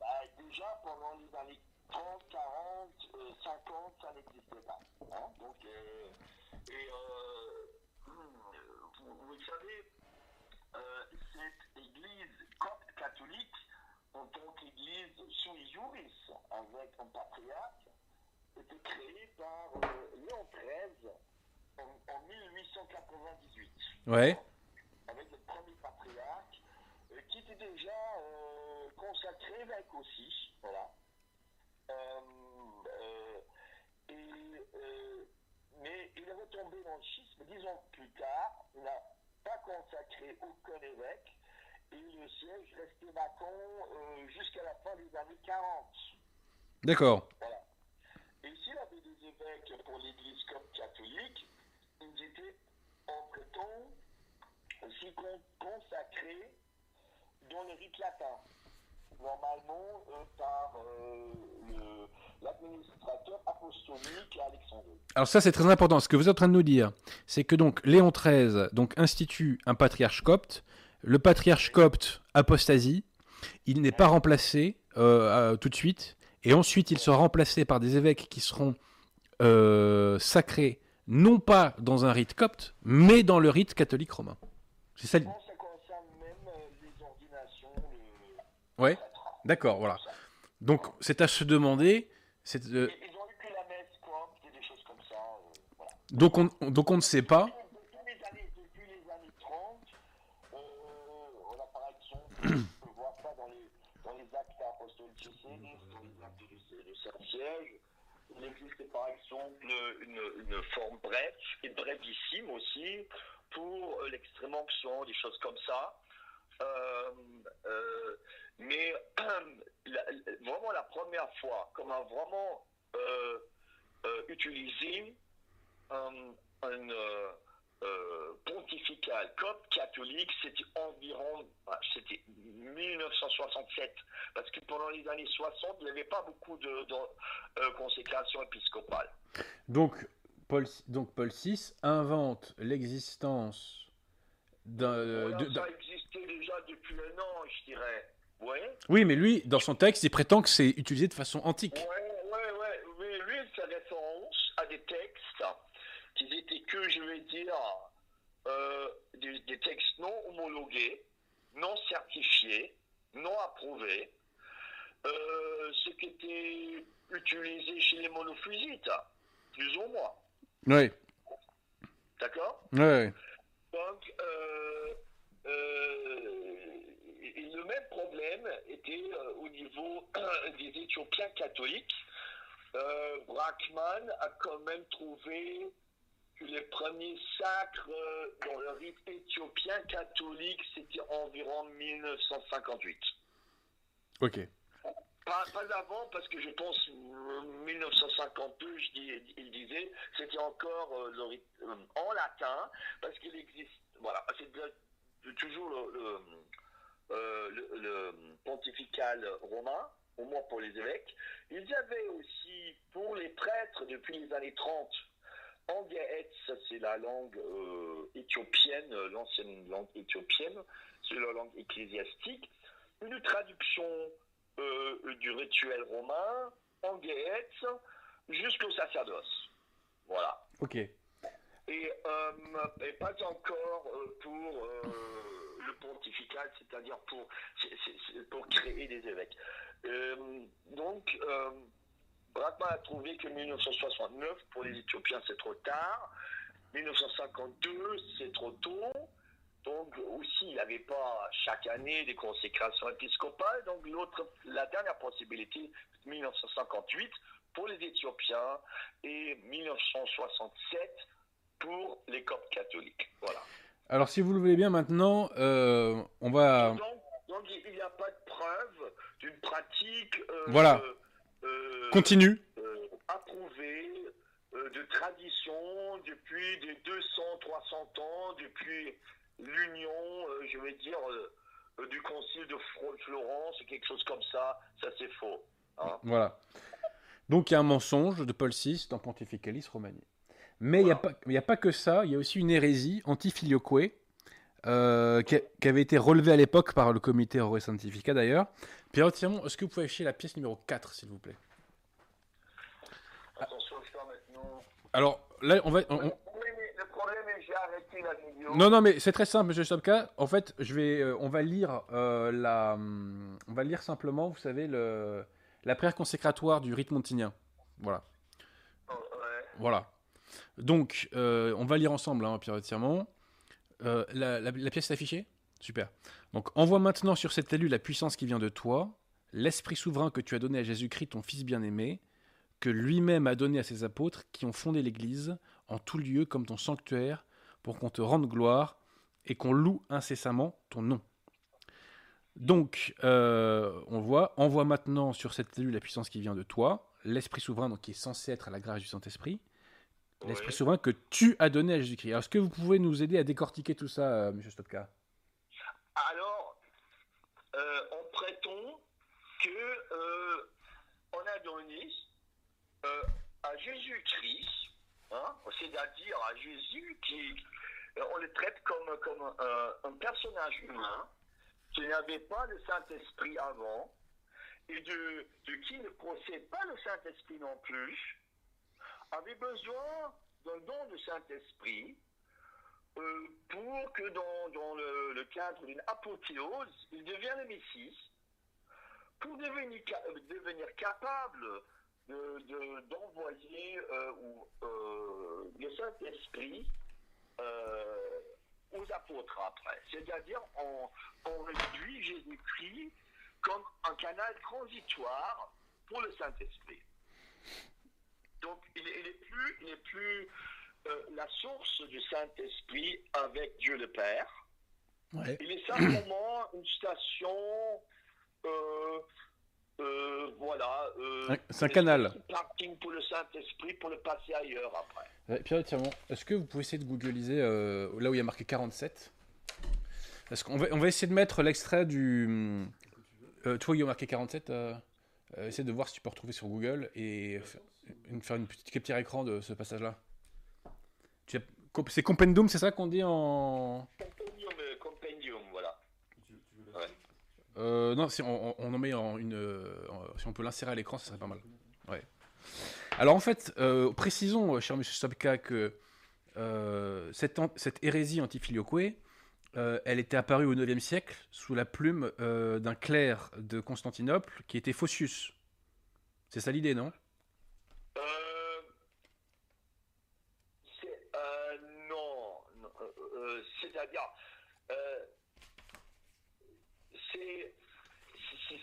bah, déjà, pendant les années 30, 40, euh, 50, ça n'existait pas. hein. Donc, euh, et euh, vous, vous savez, euh, cette église catholique, en tant qu'église sous juris, avec un patriarche, était créée par Léon XIII en, en 1898, Ouais. avec le premier patriarche, qui était déjà consacré évêque aussi, voilà. Euh, euh, et, euh, mais il est retombé dans le schisme dix ans plus tard, il n'a pas consacré aucun évêque, et le siège restait vacant jusqu'à la fin des années 40. D'accord. Voilà. Et s'il avait des évêques pour l'église comme catholique, ils étaient entre-temps aussi con- consacrés dans le rite latin. Normalement par euh, l'administrateur apostolique à Alexandrie. Alors ça c'est très important. Ce que vous êtes en train de nous dire, c'est que donc Léon XIII donc institue un patriarche copte. Le patriarche copte apostasie. Il n'est pas remplacé euh, tout de suite. Et ensuite il sera remplacé par des évêques qui seront euh, sacrés non pas dans un rite copte, mais dans le rite catholique romain. C'est ça. Je l- pense que ça concerne même euh, les ordinations. le- Ouais. D'accord. Voilà. Donc c'est à se demander. c'est, euh, Ils ont eu que la messe, quoi, des choses comme ça. euh, voilà. donc on donc on ne sait pas. Depuis les années, depuis les années 30, euh, on a par exemple, on peut voir ça dans les, dans les actes apostoliques cécénistes, dans les actes de, de Saint-Siège. Il existe par exemple une, une forme brève, et brèvissime aussi, pour l'extrême onction, des choses comme ça. Euh, euh, mais la- vraiment la première fois qu'on a vraiment euh, euh, utilisé un, un, euh, euh, pontifical copte catholique, c'était environ, ah, c'était 1967, parce que pendant les années 60, il n'y avait pas beaucoup de, de, euh, consécration épiscopale. Donc Paul, donc Paul VI invente l'existence d'un. euh, Voilà, ça existait déjà depuis un an, je dirais. Oui, Oui, mais lui, dans son texte, il prétend que c'est utilisé de façon antique. ouais, ouais, ouais. Oui, lui, il fait référence à des textes qui étaient que, je vais dire, euh, des, des textes non homologués, non certifiés, non approuvés, euh, ce qui était utilisé chez les monophysites, plus ou moins. Oui, D'accord? Oui. Donc, euh, euh, le même problème était euh, au niveau des Éthiopiens catholiques. Euh, Brackman a quand même trouvé que les premiers sacres euh, dans le rite éthiopien catholique, c'était environ 1958. Ok. Pas, pas avant, parce que je pense euh, 1952, je dis, il disait, c'était encore euh, le rite, euh, en latin, parce qu'il existe, voilà, c'est toujours le, le, euh, le- le pontifical romain, au moins pour les évêques. Ils avaient aussi, pour les prêtres, depuis les années 30, en Gaët, ça c'est la langue euh, éthiopienne, l'ancienne langue éthiopienne, c'est la langue ecclésiastique, une traduction euh, du rituel romain en Gaët jusqu'au sacerdoce. Voilà. Ok. Et, euh, et pas encore pour le pontifical, c'est-à-dire pour, pour créer des évêques. Euh, donc, euh, a trouvé que 1969, pour les Éthiopiens, c'est trop tard. 1952, c'est trop tôt. Donc, aussi, il n'y avait pas chaque année des consécrations épiscopales. Donc, l'autre, la dernière possibilité, 1958, pour les Éthiopiens et 1967 pour les coptes catholiques. Voilà. Alors, si vous le voulez bien, maintenant, euh, on va. Donc, donc, il n'y a pas de preuve d'une pratique euh, Voilà. euh, Continue. approuvée de tradition depuis des 200, 300 ans, depuis l'union, je vais dire, du concile de Florence, quelque chose comme ça. Ça, c'est faux. hein. Voilà. Donc, il y a un mensonge de Paul VI dans Pontificalis Romani. Mais il n'y a, pas- a que ça, il y a aussi une hérésie anti-filioque euh, qui, avait été relevée à l'époque par le comité Ore Sanctifica d'ailleurs. Pierre Timon, est-ce que vous pouvez afficher la pièce numéro 4, s'il vous plaît? Attention, je maintenant. Alors, là, on va. on- on- Oui, mais le problème est que j'ai arrêté la vidéo. Non, non, mais c'est très simple, Monsieur Stopka. En fait, je vais, euh, on va lire euh, la, on va lire simplement, vous savez, le, la prière consécratoire du rite montinien. Voilà, Oh, ouais. voilà. Donc, euh, on va lire ensemble, hein, Pierre Tirmont. Euh, la, la- pièce est affichée? Super. Donc, envoie maintenant sur cet élu la puissance qui vient de toi, l'esprit souverain que tu as donné à Jésus-Christ, ton Fils bien-aimé, que lui-même a donné à ses apôtres qui ont fondé l'Église en tout lieu comme ton sanctuaire, pour qu'on te rende gloire et qu'on loue incessamment ton nom. Donc, euh, on voit, envoie maintenant sur cet élu la puissance qui vient de toi, l'Esprit souverain, donc qui est censé être à la grâce du Saint-Esprit, l'Esprit Ouais. souverain que tu as donné à Jésus-Christ. Est-ce que vous pouvez nous aider à décortiquer tout ça, euh, Monsieur Stopka Alors, euh, en prêtons que euh, on a donné euh, à Jésus-Christ, hein, c'est-à-dire à Jésus qui, on le traite comme, comme un, personnage humain qui n'avait pas le Saint-Esprit avant et de, de qui ne possède pas le Saint-Esprit non plus, avait besoin d'un don de Saint-Esprit euh, pour que dans, dans le, cadre d'une apothéose, il devienne le Messie, pour devenir, euh, devenir capable de- de- d'envoyer euh, le Saint-Esprit aux apôtres après. C'est-à-dire, on, on réduit Jésus-Christ comme un canal transitoire pour le Saint-Esprit. Donc, il est, il est plus, il est plus euh, la source du Saint-Esprit avec Dieu le Père. Ouais. Il est simplement une station, euh, euh, voilà. Un- c'est un canal. Parking pour le Saint-Esprit pour le passer ailleurs après. Ouais, Pierre Tirmont, est-ce que vous pouvez essayer de googliser là où il y a marqué 47 Est-ce qu'on va, on va essayer de mettre l'extrait du. Euh, vois, il y a marqué 47. Euh, euh, essaie de voir si tu peux retrouver sur Google et une- faire une petite capture écran de ce passage-là. C'est Compendum, c'est ça qu'on dit en. Compendium, euh, compendium, voilà. Ouais. Euh, non, si on, on- en met en une. euh, en- si on peut l'insérer à l'écran, ça serait pas mal. Ouais. Alors en fait, euh, précisons, cher Monsieur Stopka, que euh, cette, cette hérésie anti-filioque, euh, elle était apparue au IXe siècle sous la plume euh, d'un clerc de Constantinople qui était Phocius. C'est ça l'idée, non Euh, c'est, euh, non, non, euh, euh, c'est-à-dire, euh, c'est,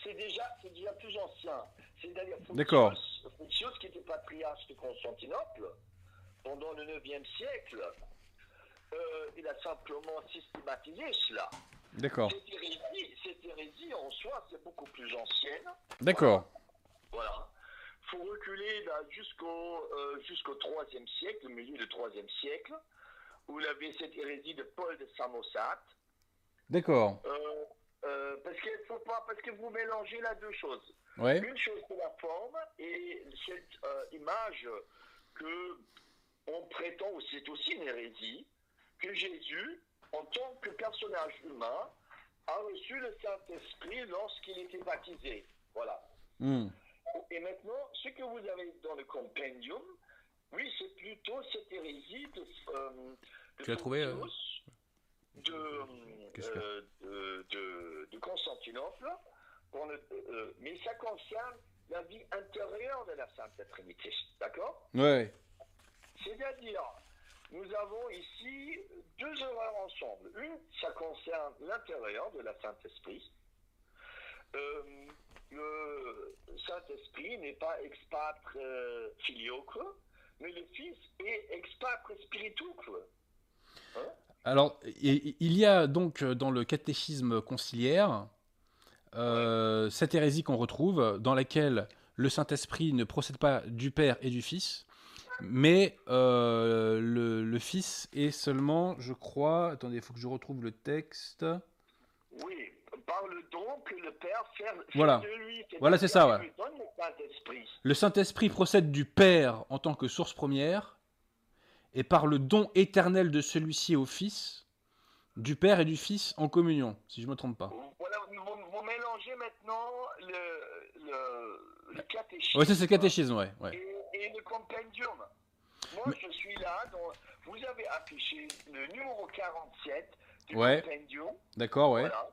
c'est, déjà, déjà plus ancien. C'est-à-dire, D'accord. Photios, qui était patriarche de Constantinople pendant le 9e siècle, euh, il a simplement systématisé cela. D'accord. Cette hérésie, cette hérésie en soi, c'est beaucoup plus ancienne. D'accord. Voilà. Il faut reculer jusqu'au euh, jusqu'au IIIe siècle, le milieu du IIIe siècle, où il avait cette hérésie de Paul de Samosate. D'accord. Euh, euh, parce qu'il faut pas, parce que vous mélangez là deux choses. Ouais. Une chose c'est la forme et cette euh, image que on prétend, c'est aussi une hérésie, que Jésus, en tant que personnage humain, a reçu le Saint-Esprit lorsqu'il était baptisé. Voilà. Hmm. Et maintenant, ce que vous avez dans le compendium, oui, c'est plutôt cette hérésie de, euh, de Tu l'as trouvé, euh, de, Qu'est-ce que- euh, de, de- de Constantinople, ne- euh, mais ça concerne la vie intérieure de la Sainte Trinité. D'accord? Ouais. C'est-à-dire, nous avons ici deux erreurs ensemble. Une, ça concerne l'intérieur de la Saint-Esprit. Euh, le Saint-Esprit n'est pas expatre euh, filioque, mais le Fils est expatre spirituque. Alors, il y a donc euh, dans le catéchisme conciliaire euh, cette hérésie qu'on retrouve, dans laquelle le Saint-Esprit ne procède pas du Père et du Fils, mais euh, le, le Fils est seulement, je crois, attendez, il faut que je retrouve le texte. Oui, par le don que le Père fait, fait Voilà. de lui. Voilà, c'est ça, ouais. Saint-Esprit. Le Saint-Esprit procède du Père en tant que source première, et par le don éternel de celui-ci au Fils, du Père et du Fils en communion, si je ne me trompe pas. Voilà, vous, vous mélangez maintenant le, le, le catéchisme. Ça c'est le catéchisme, ouais. ouais. et, et le compendium. Moi, Mais- je suis là, vous avez affiché le numéro 47 du Ouais. compendium. D'accord, ouais. Voilà.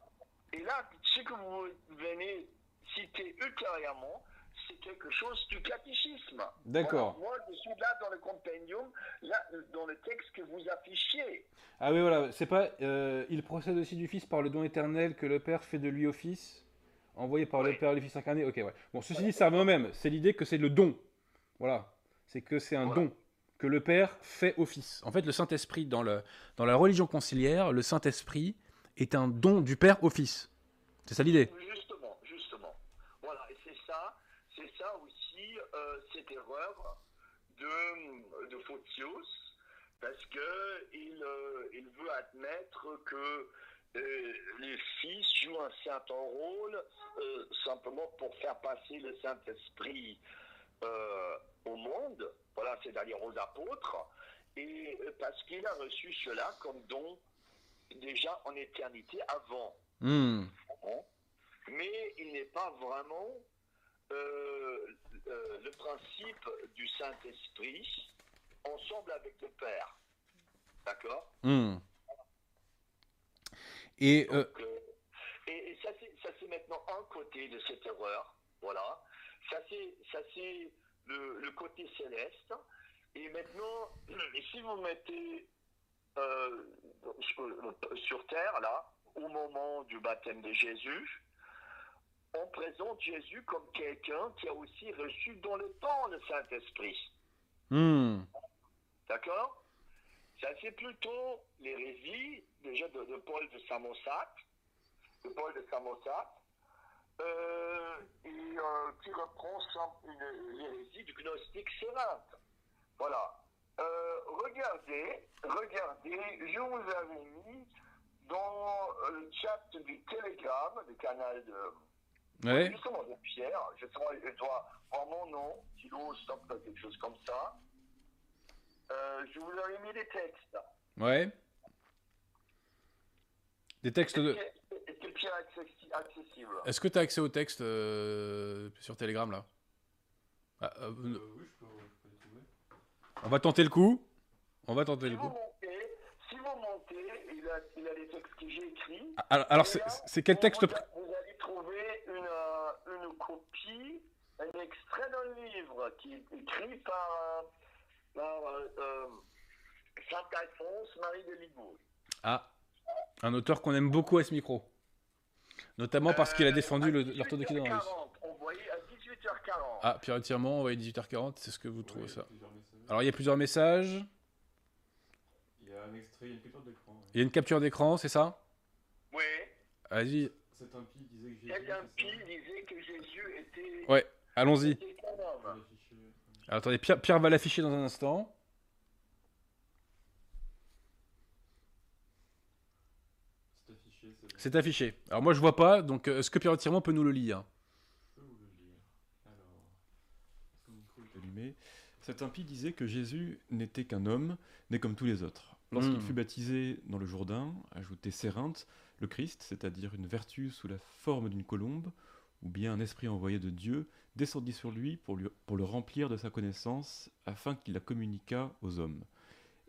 Et là, ce que vous venez citer ultérieurement, c'est quelque chose du catéchisme. D'accord. Voilà. Moi, je suis là dans le compendium, là, dans le texte que vous affichez. Ah oui, voilà, c'est pas. euh, il procède aussi du Fils par le don éternel que le Père fait de lui au Fils, envoyé par le Oui. Père et le Fils incarné. Ok, ouais. Bon, ceci dit, ça revient au même. C'est l'idée que c'est le don. Voilà. C'est que c'est un Voilà. don que le Père fait au Fils. En fait, le Saint-Esprit, dans, le, dans la religion conciliaire, le Saint-Esprit est un don du Père au Fils. C'est ça l'idée. Justement, justement. Voilà, et c'est ça, c'est ça aussi euh, cette erreur de, de parce que il, euh, il veut admettre que euh, les fils jouent un certain rôle euh, simplement pour faire passer le Saint-Esprit euh, au monde, voilà, c'est-à-dire aux apôtres, et parce qu'il a reçu cela comme don déjà en éternité avant. Hmm. Mais il n'est pas vraiment euh, euh, le principe du Saint-Esprit ensemble avec le Père. D'accord Hmm. Et euh, Donc, euh, et, et ça, c'est, maintenant un côté de cette erreur. Voilà. Ça, c'est, le, le côté céleste. Et maintenant, si vous mettez sur, sur terre, là, au moment du baptême de Jésus, on présente Jésus comme quelqu'un qui a aussi reçu dans le temps le Saint-Esprit. hmm. D'accord? Ça, c'est plutôt l'hérésie, déjà de, de Paul de Samosat, de Paul de Samosat, euh, et euh, qui reprend l'hérésie du gnostique sérinte. Voilà. Euh, regardez, regardez, je vous avais mis dans le chat du Telegram, le canal de, Ouais. justement de Pierre, je dois, je dois voir mon nom, Kilo, stop, quelque chose comme ça. Euh, je vous avais mis des textes. Ouais. Des textes de. Est-ce que Pierre est accessi- accessible? Est-ce que tu as accès au texte euh, sur Telegram là? Ah, euh, Euh, oui, je peux, je peux les trouver. On va tenter le coup. On va tenter si le vous, coup. montez, si vous montez, il a, il a les textes que j'ai écrits. Ah, Alors, alors c'est quel vous- texte vous, vous allez trouver une, euh, une copie, un extrait d'un livre qui est écrit par, euh, par euh, euh, Saint-Alphonse Marie de Libourg. Ah, un auteur qu'on aime beaucoup à ce micro. Notamment parce qu'il a Euh, défendu le- l'orthodoxie dans la Russie. 18h40, On voyait à 18h40. Ah, Pierre Tirement, on va 18h40, c'est ce que vous trouvez Oui, ça. Alors il y a plusieurs messages, Il y a un extrait, il y a une capture d'écran. ouais. il y a une capture d'écran, c'est ça? Oui. Vas-y, Cet impie disait que Jésus. Disait que était, ouais, allons-y. Alors attendez, Pierre, Pierre va l'afficher dans un instant. C'est affiché. Alors moi je vois pas, donc euh, est-ce que Pierre Tirement peut nous le lire Je peux vous le lire. Alors, est-ce que mon micro est allumé? Cet impie disait que Jésus n'était qu'un homme, né comme tous les autres. Lorsqu'il Hmm. fut baptisé dans le Jourdain, ajouté Sérinthe, le Christ, c'est-à-dire une vertu sous la forme d'une colombe, ou bien un esprit envoyé de Dieu, descendit sur lui pour, lui- pour le remplir de sa connaissance, afin qu'il la communiquât aux hommes.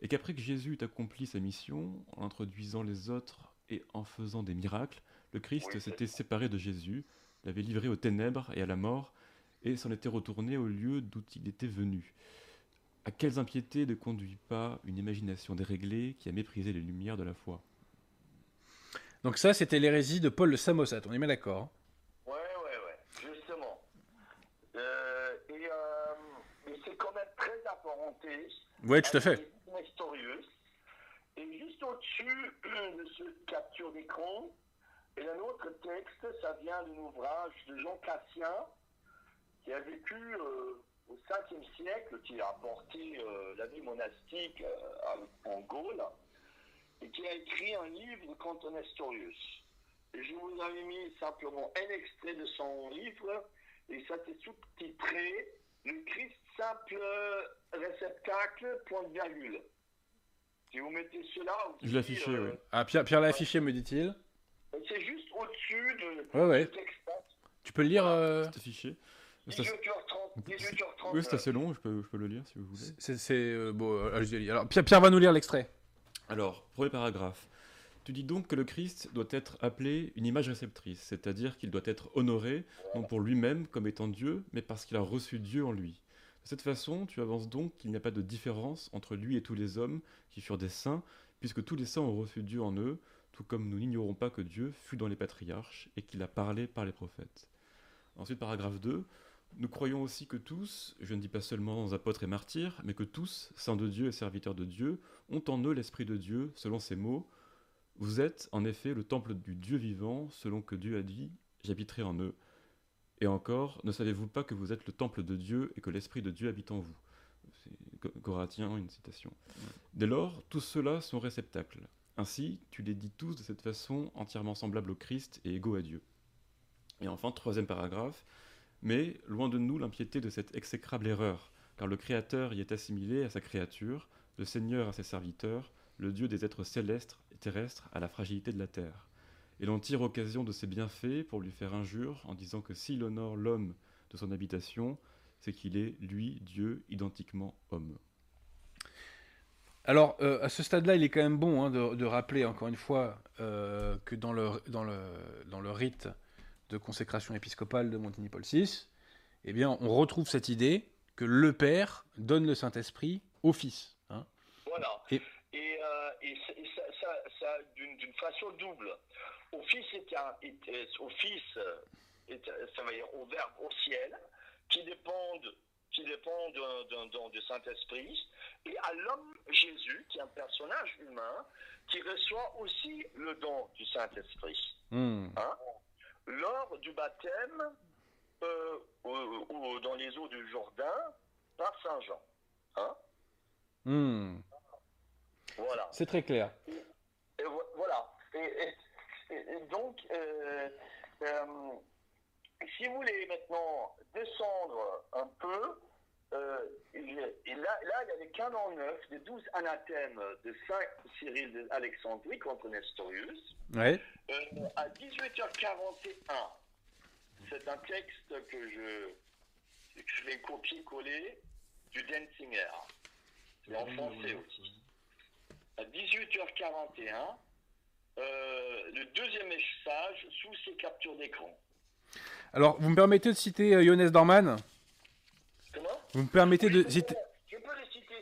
Et qu'après que Jésus eut accompli sa mission, en introduisant les autres et en faisant des miracles, le Christ Oui, s'était séparé de Jésus, l'avait livré aux ténèbres et à la mort, et s'en était retourné au lieu d'où il était venu. À quelles impiétés ne conduit pas une imagination déréglée qui a méprisé les lumières de la foi? Donc ça c'était l'hérésie de Paul de Samosat, on est bien d'accord. hein Ouais, ouais, ouais, justement. Euh, et euh, mais c'est quand même très apparenté. Ouais, tout à fait. Et juste au-dessus de ce capture d'écran, et un autre texte, ça vient d'un ouvrage de Jean Cassien, qui a vécu euh, au 5e siècle, qui a apporté euh, la vie monastique en Gaule, qui a écrit un livre contre Nestorius. Je vous avais mis simplement un extrait de son livre, et ça c'est sous-titré Le Christ simple réceptacle, point de virgule. Si vous mettez cela aussi, Je l'ai affiché, euh, oui. Ah Pierre, Pierre l'a affiché me dit-il. C'est juste au-dessus de, Ouais, ouais. du texte. Tu peux le lire euh, C'est affiché. C'est assez- 18h30, 18h30. Oui, c'est assez long, je peux, je peux le lire si vous voulez. C'est euh, bon, euh. Alors Pierre, Pierre va nous lire l'extrait. Alors, premier paragraphe. Tu dis donc que le Christ doit être appelé une image réceptrice, c'est-à-dire qu'il doit être honoré, non pour lui-même comme étant Dieu, mais parce qu'il a reçu Dieu en lui. De cette façon, tu avances donc qu'il n'y a pas de différence entre lui et tous les hommes qui furent des saints, puisque tous les saints ont reçu Dieu en eux, tout comme nous n'ignorons pas que Dieu fut dans les patriarches et qu'il a parlé par les prophètes. Ensuite, paragraphe 2. Nous croyons aussi que tous, je ne dis pas seulement apôtres et martyrs, mais que tous, saints de Dieu et serviteurs de Dieu, ont en eux l'Esprit de Dieu, selon ces mots. Vous êtes en effet le temple du Dieu vivant, selon que Dieu a dit, j'habiterai en eux. Et encore, ne savez-vous pas que vous êtes le temple de Dieu et que l'Esprit de Dieu habite en vous? C'est Co- Coratien, une citation. Dès lors, tous ceux-là sont réceptacles. Ainsi, tu les dis tous de cette façon entièrement semblable au Christ et égaux à Dieu. Et enfin, troisième paragraphe. Mais loin de nous l'impiété de cette exécrable erreur, car le Créateur y est assimilé à sa créature, le Seigneur à ses serviteurs, le Dieu des êtres célestes et terrestres à la fragilité de la terre. Et l'on tire occasion de ses bienfaits pour lui faire injure en disant que s'il honore l'homme de son habitation, c'est qu'il est, lui, Dieu, identiquement homme. Alors, euh, à ce stade-là, il est quand même bon hein, de, rappeler encore une fois euh, que dans le, dans, le, dans le rite de consécration épiscopale de Montigny Paul VI, eh bien, on retrouve cette idée que le Père donne le Saint-Esprit au Fils. hein. Voilà. Et- Et, euh, et ça, ça- ça- ça, d'une façon double. Au Fils est un, est- est- au Fils, euh, est, euh, ça veut dire au Verbe au ciel, qui dépendent qui dépend d'un- d'un don du Saint-Esprit, et à l'homme Jésus, qui est un personnage humain, qui reçoit aussi le don du Saint-Esprit. Hmm. Hein? Lors du baptême euh, au- au- dans les eaux du Jourdain par Saint Jean. Hein Hmm. Voilà. C'est très clair. Et voilà. Et donc, euh, euh, si vous voulez maintenant descendre un peu, euh, il là, là, il y a les canons neufs des douze anathèmes de Saint Cyril d'Alexandrie contre Nestorius. Ouais. Euh, à 18h41, c'est un texte que je, que je vais copier-coller du Denzinger. C'est en français aussi. À 18h41, euh, le deuxième message sous ces captures d'écran. Alors, vous me permettez de citer euh, Johannes Dorman Comment Vous me permettez de je peux- citer... Je peux les citer,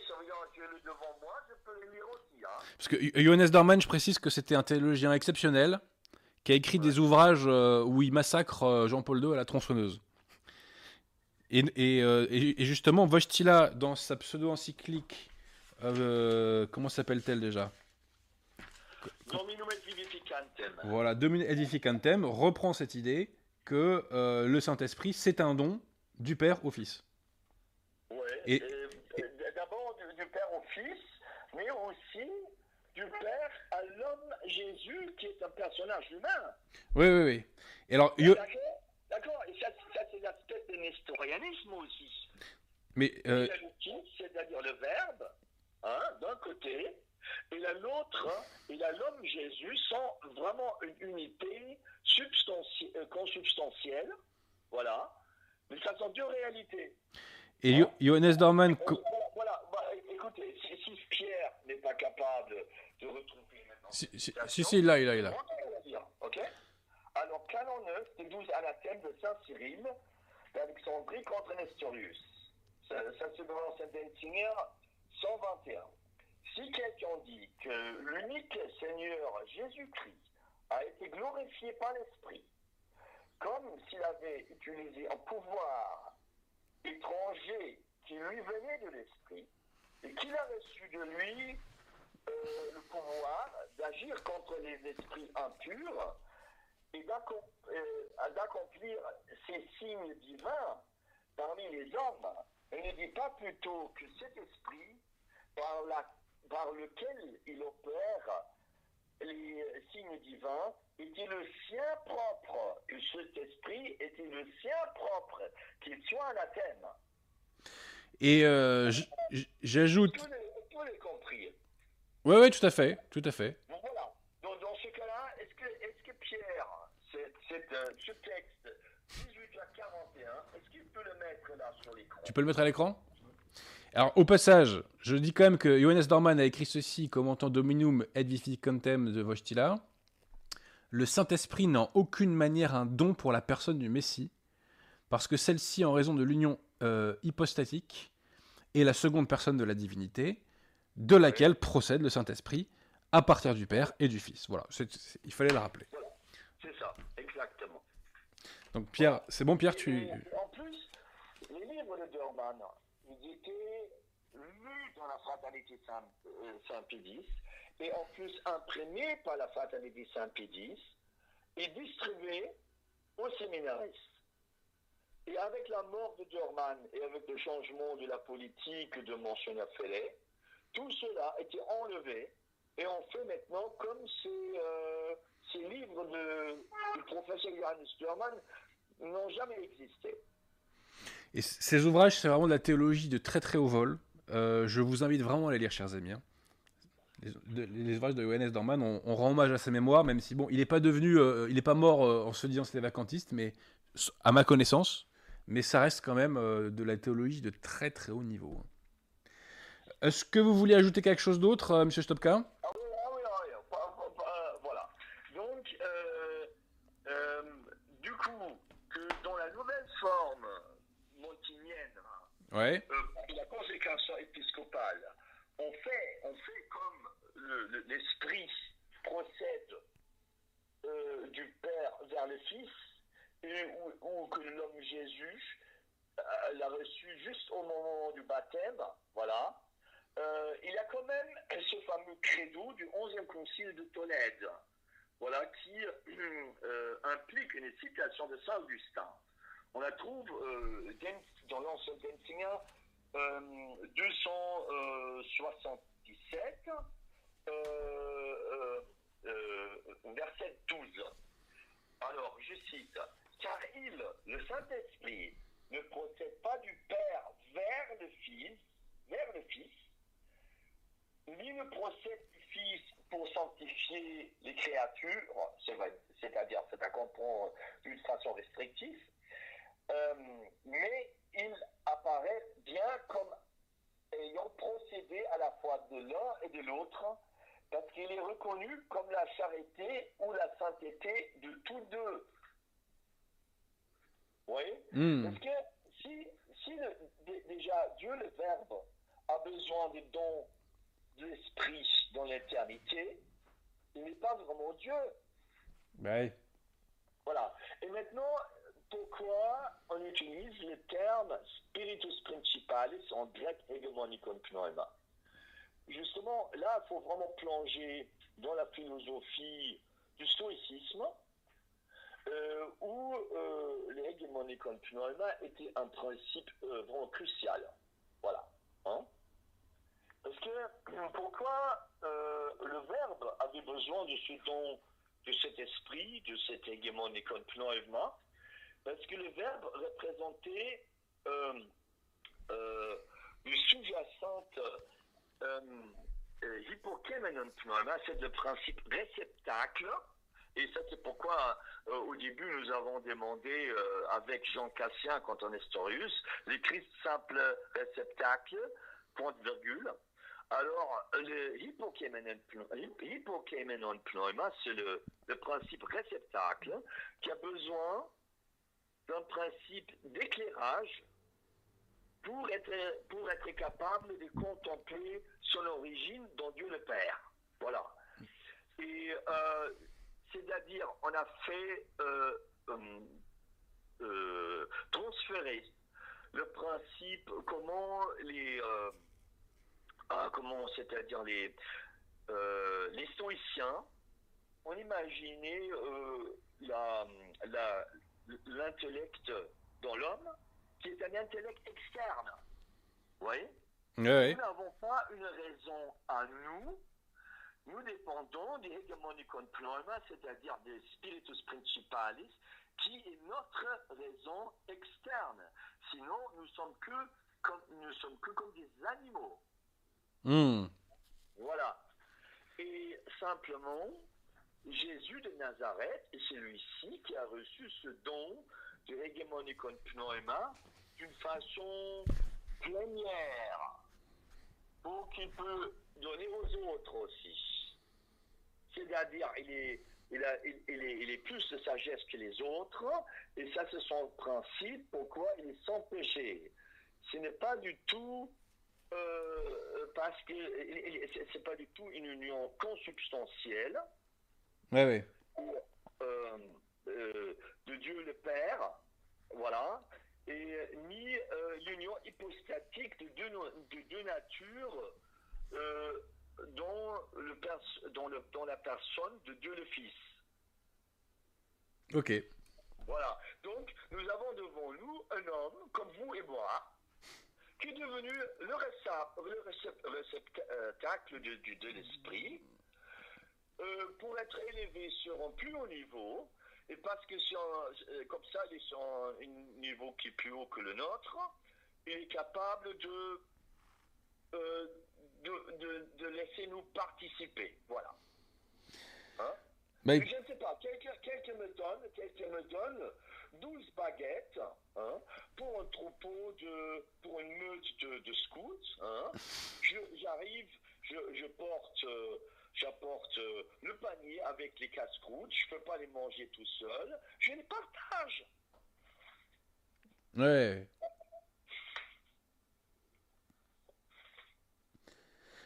je le devant moi, je peux les lire aussi. Hein. Parce que Jo- Johannes Dorman, je précise que c'était un théologien exceptionnel qui a écrit des ouvrages euh, où il massacre euh, Jean-Paul II à la tronçonneuse. Et, et, euh, et- et justement, Wojtyla, dans sa pseudo-encyclique, comment s'appelle-t-elle déjà? Dominum et vivificantem. Voilà, Domine Edificantem reprend cette idée que le Saint-Esprit, c'est un don du Père au Fils. Et- et D'abord du, du Père au Fils, mais aussi du Père à l'homme Jésus, qui est un personnage humain. Oui, oui, oui. Et alors, D'accord Et ça, ça, c'est l'aspect de nestorianisme aussi. mais euh, c'est-à-dire le Verbe, hein, d'un côté, et là, l'autre, hein, il a l'homme Jésus, sont vraiment une unité euh, consubstantielle, voilà, mais ça sont deux réalités. Et Yo- Johannes Dorman, voilà, écoutez, si, si Pierre n'est pas capable de retrouver maintenant si, si, si, si, là, il a, il a. ok Alors, canon 9 des 12 anathèmes de Saint Cyril d'Alexandrie contre Nestorius. Ça, ça se en Saint-Denzinger 121. Si quelqu'un dit que l'unique Seigneur Jésus-Christ a été glorifié par l'Esprit, comme s'il avait utilisé un pouvoir étranger qui lui venait de l'Esprit, et qu'il a reçu de lui euh, le pouvoir d'agir contre les esprits impurs et euh, d'accomplir ces signes divins parmi les hommes. Il ne dit pas plutôt que cet esprit, par lequel il opère les signes divins, était le sien propre, que cet esprit était le sien propre, qu'il soit anathème. Et euh, j'ajoute. Est, tout est compris. Oui, oui, tout à fait, tout à fait. Donc voilà. Donc, dans ce cas-là, est-ce que, est que Pierre, c'est, c'est, euh, ce texte 18 à 41, est-ce qu'il peut le mettre là sur l'écran? Tu peux le mettre à l'écran? Alors, au passage, je dis quand même que Johannes Dorman a écrit ceci commentant Dominum et Vificantem de Wojtyla. Le Saint-Esprit n'a aucune manière un don pour la personne du Messie, parce que celle-ci, en raison de l'union euh, hypostatique, est la seconde personne de la divinité, de laquelle procède le Saint-Esprit à partir du Père et du Fils. Voilà, il fallait le rappeler. C'est ça, exactement. Donc Pierre, c'est bon Pierre, tu... En plus, les livres de Dorman, ils étaient lus dans la fraternité euh, Saint-Pédis, et en plus imprimés par la fraternité Saint-Pédis, et distribués aux séminaristes. Et avec la mort de Dorman et avec le changement de la politique de Monseigneur Fellet, tout cela été enlevé et on fait maintenant comme ces, euh, ces livres du professeur Johannes Dorman n'ont jamais existé. Et ces ouvrages, c'est vraiment de la théologie de très très haut vol. Euh, je vous invite vraiment à les lire, chers amis. hein. Les, ouvrages de Johannes Dorman, on, rend hommage à sa mémoire, même si bon, il n'est pas devenu, euh, il n'est pas mort euh, en se disant c'était vacantiste, mais à ma connaissance, mais ça reste quand même de la théologie de très très haut niveau. Est-ce que vous voulez ajouter quelque chose d'autre, Monsieur Stopka Ah oui, ah oui, ah oui, pas- pas- pas- voilà. Donc, euh, euh, du coup, que dans la nouvelle forme montinienne, Euh, la consécration épiscopale, on fait, on fait comme le- le- l'esprit procède euh, du Père vers le Fils, où que l'homme Jésus euh, l'a reçu juste au moment du baptême, voilà. Il y a quand même ce fameux credo du 11e concile de Tolède, voilà, qui implique une citation de Saint Augustin. On la trouve euh, dans l'ancien Denzinger euh, 277, euh, euh, euh, verset 12. Alors, je cite, car il, le Saint-Esprit, ne procède pas du Père vers le Fils, vers le Fils, ni ne procède du Fils pour sanctifier les créatures, c'est-à-dire, c'est à comprendre d'une façon restrictive, euh, mais il apparaît bien comme ayant procédé à la fois de l'un et de l'autre, parce qu'il est reconnu comme la charité ou la sainteté de tous deux. Vous voyez Hmm. Parce que si, si le- déjà Dieu le Verbe a besoin des dons de l'Esprit dans l'éternité, il n'est pas vraiment Dieu. Ouais. Voilà. Et maintenant, pourquoi on utilise le terme spiritus principalis en grec hegemonicon pneuma? Justement, là, il faut vraiment plonger dans la philosophie du stoïcisme, euh, où euh, le hegemonicon pneuma était un principe euh, vraiment crucial. Voilà. Hein? Parce que pourquoi euh, le verbe avait besoin de ce don, de cet esprit, de cet hégémonikon pneuma? Parce que le verbe représentait euh, euh, une sous-jacente euh, euh, c'est le principe réceptacle. Et ça, c'est pourquoi, au début, nous avons demandé avec Jean Cassien, quand on Nestorius, les Christ simple réceptacle, point virgule. Alors, le hypokémenon pneuma- c'est le principe réceptacle qui a besoin d'un principe d'éclairage pour être, pour être capable de contempler son origine dans Dieu le Père. Voilà. Et euh, c'est-à-dire, on a fait euh, euh, transférer le principe, comment les, ah, comment, c'est-à-dire les, les stoïciens ont imaginé euh, la, la- l'intellect dans l'homme qui est un intellect externe. Vous voyez Ouais, nous n'avons pas une raison à nous. Nous dépendons des hegemonicon pneuma, c'est-à-dire des spiritus principalis, qui est notre raison externe. Sinon, nous sommes que comme, nous sommes que comme des animaux. Hmm. Voilà. Et simplement, Jésus de Nazareth est celui-ci qui a reçu ce don de hegemonicon pneuma d'une façon plénière pour qu'il peut donner aux autres aussi. C'est-à-dire, il est, il, a- il- est, il est plus de sagesse que les autres, et ça, c'est son principe, pourquoi il est sans péché? Ce n'est pas du tout euh, parce que c'est pas du tout une union consubstantielle Euh, euh, de Dieu le Père, voilà, et ni euh, l'union hypostatique de deux, de natures dans, le pers- dans, le, dans la personne de Dieu le Fils. Ok. Voilà. Donc, nous avons devant nous un homme, comme vous et moi, qui est devenu le, récep- le récep- réceptacle de, du- de l'esprit, euh, pour être élevé sur un plus haut niveau, et parce que sur euh, comme ça, il est sur un, niveau qui est plus haut que le nôtre, il est capable de, euh, de, de- de laisser nous participer. Voilà. Hein Bah, je ne sais pas, quelqu'un quelqu'un me donne, quelqu'un me donne 12 baguettes hein, pour un troupeau de, pour une meute de, de scouts. Hein. Je- J'arrive, je, je porte, euh, j'apporte euh, le panier avec les casse-croûtes, je ne peux pas les manger tout seul, je les partage. ouais.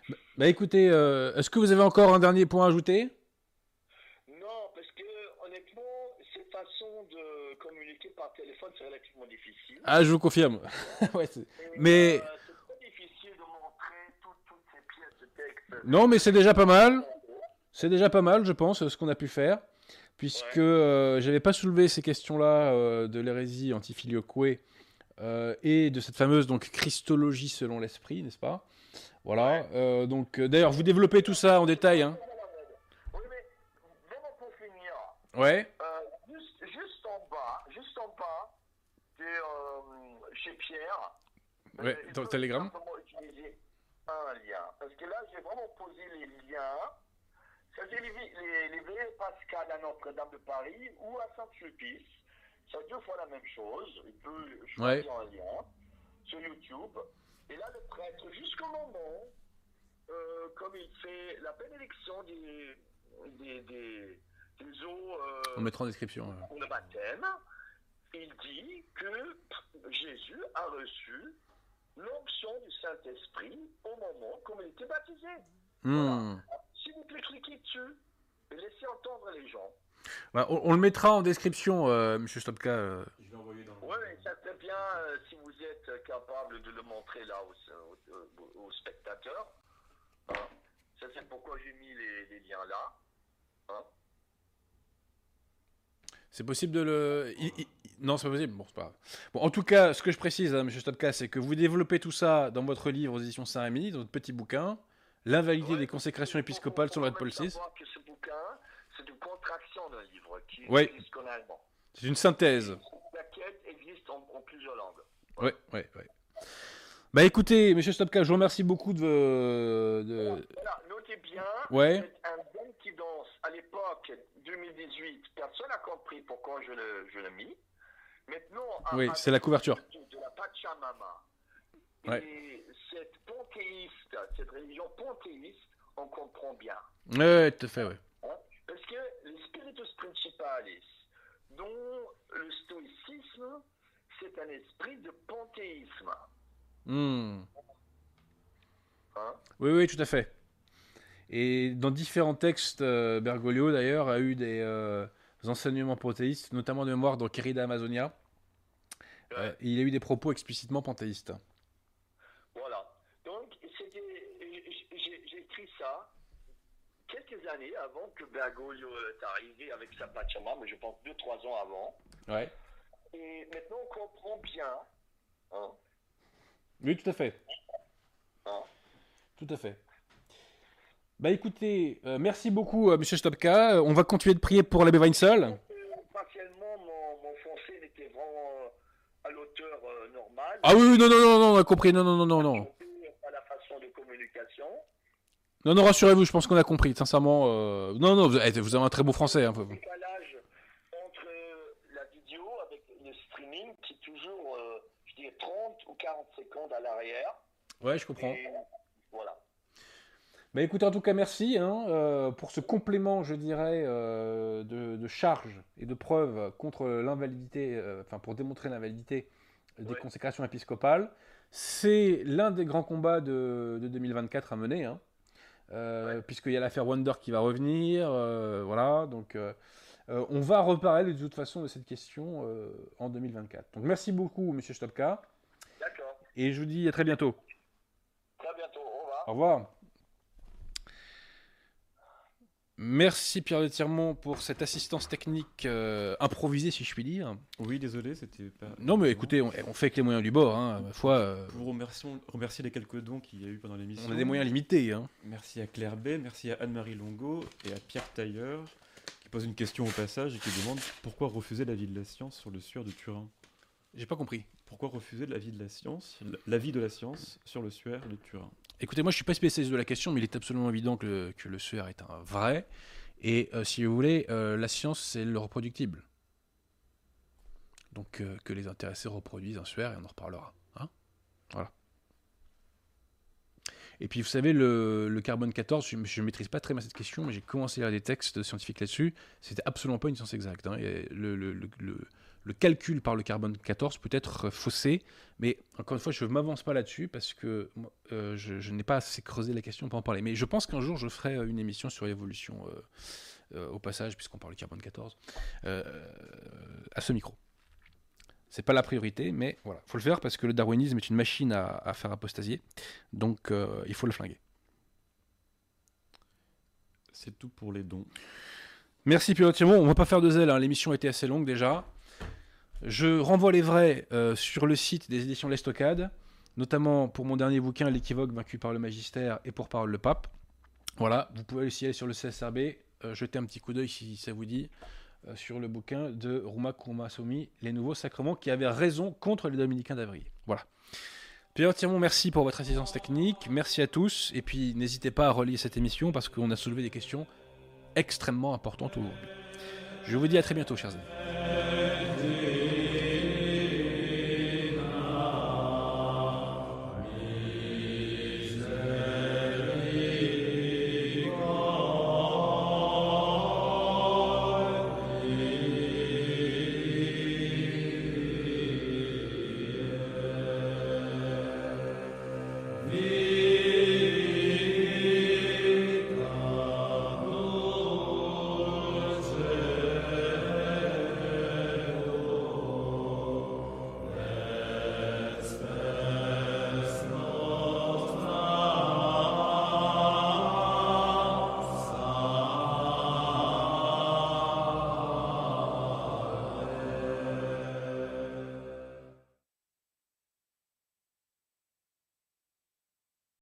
Bah, Bah écoutez, euh, est-ce que vous avez encore un dernier point à ajouter? Non, parce que honnêtement, cette façon de communiquer par téléphone, c'est relativement difficile. Ah, je vous confirme. Ouais, mais- euh, c'est très difficile de montrer toutes, toutes ces pièces de texte. Non, mais c'est déjà pas mal. C'est déjà pas mal, je pense, ce qu'on a pu faire, puisque euh, j'avais pas soulevé ces questions-là euh, de l'hérésie antifilioque euh, et de cette fameuse donc christologie selon l'esprit, n'est-ce pas? Voilà. euh, donc, d'ailleurs, vous développez tout ça en détail, hein Oui, mais vraiment pour finir, Ouais. juste, juste en bas, juste en bas, chez Pierre. Ouais, dans le utiliser un lien. Parce que là, j'ai vraiment posé les liens. Ça, c'est les, les, les pascales à Notre-Dame de Paris ou à Saint-Sulpice. C'est deux fois la même chose. Il peut choisir un lien sur YouTube. Et là, le prêtre, jusqu'au moment, euh, comme il fait la bénédiction des, des, des, des eaux euh, On mettra en description. pour le baptême, il dit que Jésus a reçu l'onction du Saint-Esprit au moment où il était baptisé. Hmm. S'il vous plaît, cliquez dessus et laissez entendre les gens. Bah, on, on le mettra en description, euh, Monsieur Stopka. euh. Je vais envoyer dans le. Oui, ça serait bien euh, si vous êtes capable de le montrer là aux, aux- aux spectateurs. Hein. Ça, c'est pourquoi j'ai mis les, les liens là. Hein. C'est possible de le. Il, il- Non, c'est pas possible. Bon, c'est pas grave. Bon, en tout cas, ce que je précise, hein, monsieur Stopka, c'est que vous développez tout ça dans votre livre aux éditions Saint-Rémy, dans votre petit bouquin, L'invalidité Ouais, des consécrations épiscopales sur le quand Paul VI. que ce bouquin, c'est une contraction d'un livre qui Ouais. existe qu'en allemand. C'est une synthèse. La quête existe en, en plusieurs langues. Ouais, ouais, ouais. Bah écoutez, monsieur Stopka, je vous remercie beaucoup de. de... Voilà, notez bien, Ouais. c'est un bel qui danse. À l'époque, 2018, personne n'a compris pourquoi je le, je le mis. Maintenant, Oui, c'est la couverture. De la Pachamama. Ouais. Et cette panthéiste, cette religion panthéiste, on comprend bien. Ouais, tout à fait, ouais. hein. Parce que les spiritus principalis, dont le stoïcisme, c'est un esprit de panthéisme. Hmm. hein? Oui, oui, tout à fait. Et dans différents textes, euh, Bergoglio d'ailleurs a eu des euh, enseignements panthéistes, notamment de mémoire dans Querida Amazonia. Euh, il a eu des propos explicitement panthéistes. Voilà. Donc, j'ai écrit ça quelques années avant que Bergoglio est arrivé avec sa Pachamama, mais je pense deux, trois ans avant. Ouais. Et maintenant, on comprend bien. Hein, Oui, tout à fait. hein. Tout à fait. Bah écoutez, euh, merci beaucoup, euh, monsieur Stopka. Euh, On va continuer de prier pour l'abbé Weinzel. Partiellement, mon, mon français n'était vraiment l'auteur euh, normale. Ah oui, oui, non, non, non, non, on a compris. Non, non, non, non, non. À la façon de communication. Non, non, rassurez-vous, je pense qu'on a compris, sincèrement. euh, Non, non, vous avez, vous avez un très beau français. hein. décalage entre la vidéo avec le streaming qui est toujours, euh, je dirais, 30 ou 40 secondes à l'arrière. Ouais, je comprends. Et. Bah écoutez, en tout cas, merci hein, euh, pour ce complément, je dirais, euh, de, de charge et de preuves contre l'invalidité, euh, enfin pour démontrer l'invalidité des Ouais. consécrations épiscopales. C'est l'un des grands combats de, de 2024 à mener, hein, euh, puisqu'il y a l'affaire Wonder qui va revenir, voilà, donc on va reparler de toute façon de cette question en 2024. Donc merci beaucoup, Monsieur Stopka, D'accord. et je vous dis à très bientôt. Très bientôt. Au revoir. Au revoir. Merci Pierre de Tirmont pour cette assistance technique euh, improvisée, si je puis dire. Oui, désolé, c'était pas. Non, mais écoutez, on, on fait avec les moyens du bord. Hein. Foi, euh, remercier les quelques dons qu'il y a eu pendant l'émission. on a des moyens limités. Hein. Merci à Claire Bay, merci à Anne-Marie Longo et à Pierre Tailleur qui pose une question au passage et qui demande pourquoi refuser l'avis de la science sur le suaire de Turin? J'ai pas compris. Pourquoi refuser l'avis de la science, l'avis de la science sur le suaire de Turin? Écoutez, moi je suis pas spécialiste de la question, mais il est absolument évident que le, que est un vrai. Et euh, si vous voulez, euh, la science c'est le reproductible. Donc euh, que les intéressés reproduisent un suaire et on en reparlera. Hein voilà. Et puis vous savez, le, carbone 14, je ne maîtrise pas très bien cette question, mais j'ai commencé à lire des textes scientifiques là-dessus. C'était absolument pas une science exacte. hein. Le- le- calcul par le carbone 14 peut être faussé, mais encore une fois, je ne m'avance pas là-dessus parce que euh, je, je n'ai pas assez creusé la question pour en parler. Mais je pense qu'un jour, je ferai euh, une émission sur l'évolution euh, euh, au passage, puisqu'on parle du carbone 14, euh, à ce micro. C'est pas la priorité, mais voilà, faut le faire parce que le darwinisme est une machine à, à faire apostasier, donc il faut le flinguer. C'est tout pour les dons. Merci Pierre Thiermont. On va pas faire de zèle, hein, l'émission était assez longue déjà. Je renvoie les vrais euh, sur le site des éditions L'Estocade, notamment pour mon dernier bouquin, L'équivoque vaincu par le magistère et pour parole le pape. Voilà, vous pouvez aussi aller sur le CSRB, euh, jeter un petit coup d'œil si ça vous dit, euh, sur le bouquin de Ruma Kurmasomi, Les Nouveaux Sacrements, qui avait raison contre les Dominicains d'Avril. Voilà. Pierre Thiermont, merci pour votre assistance technique, merci à tous, et puis n'hésitez pas à relier cette émission parce qu'on a soulevé des questions extrêmement importantes aujourd'hui. Je vous dis à très bientôt, chers amis.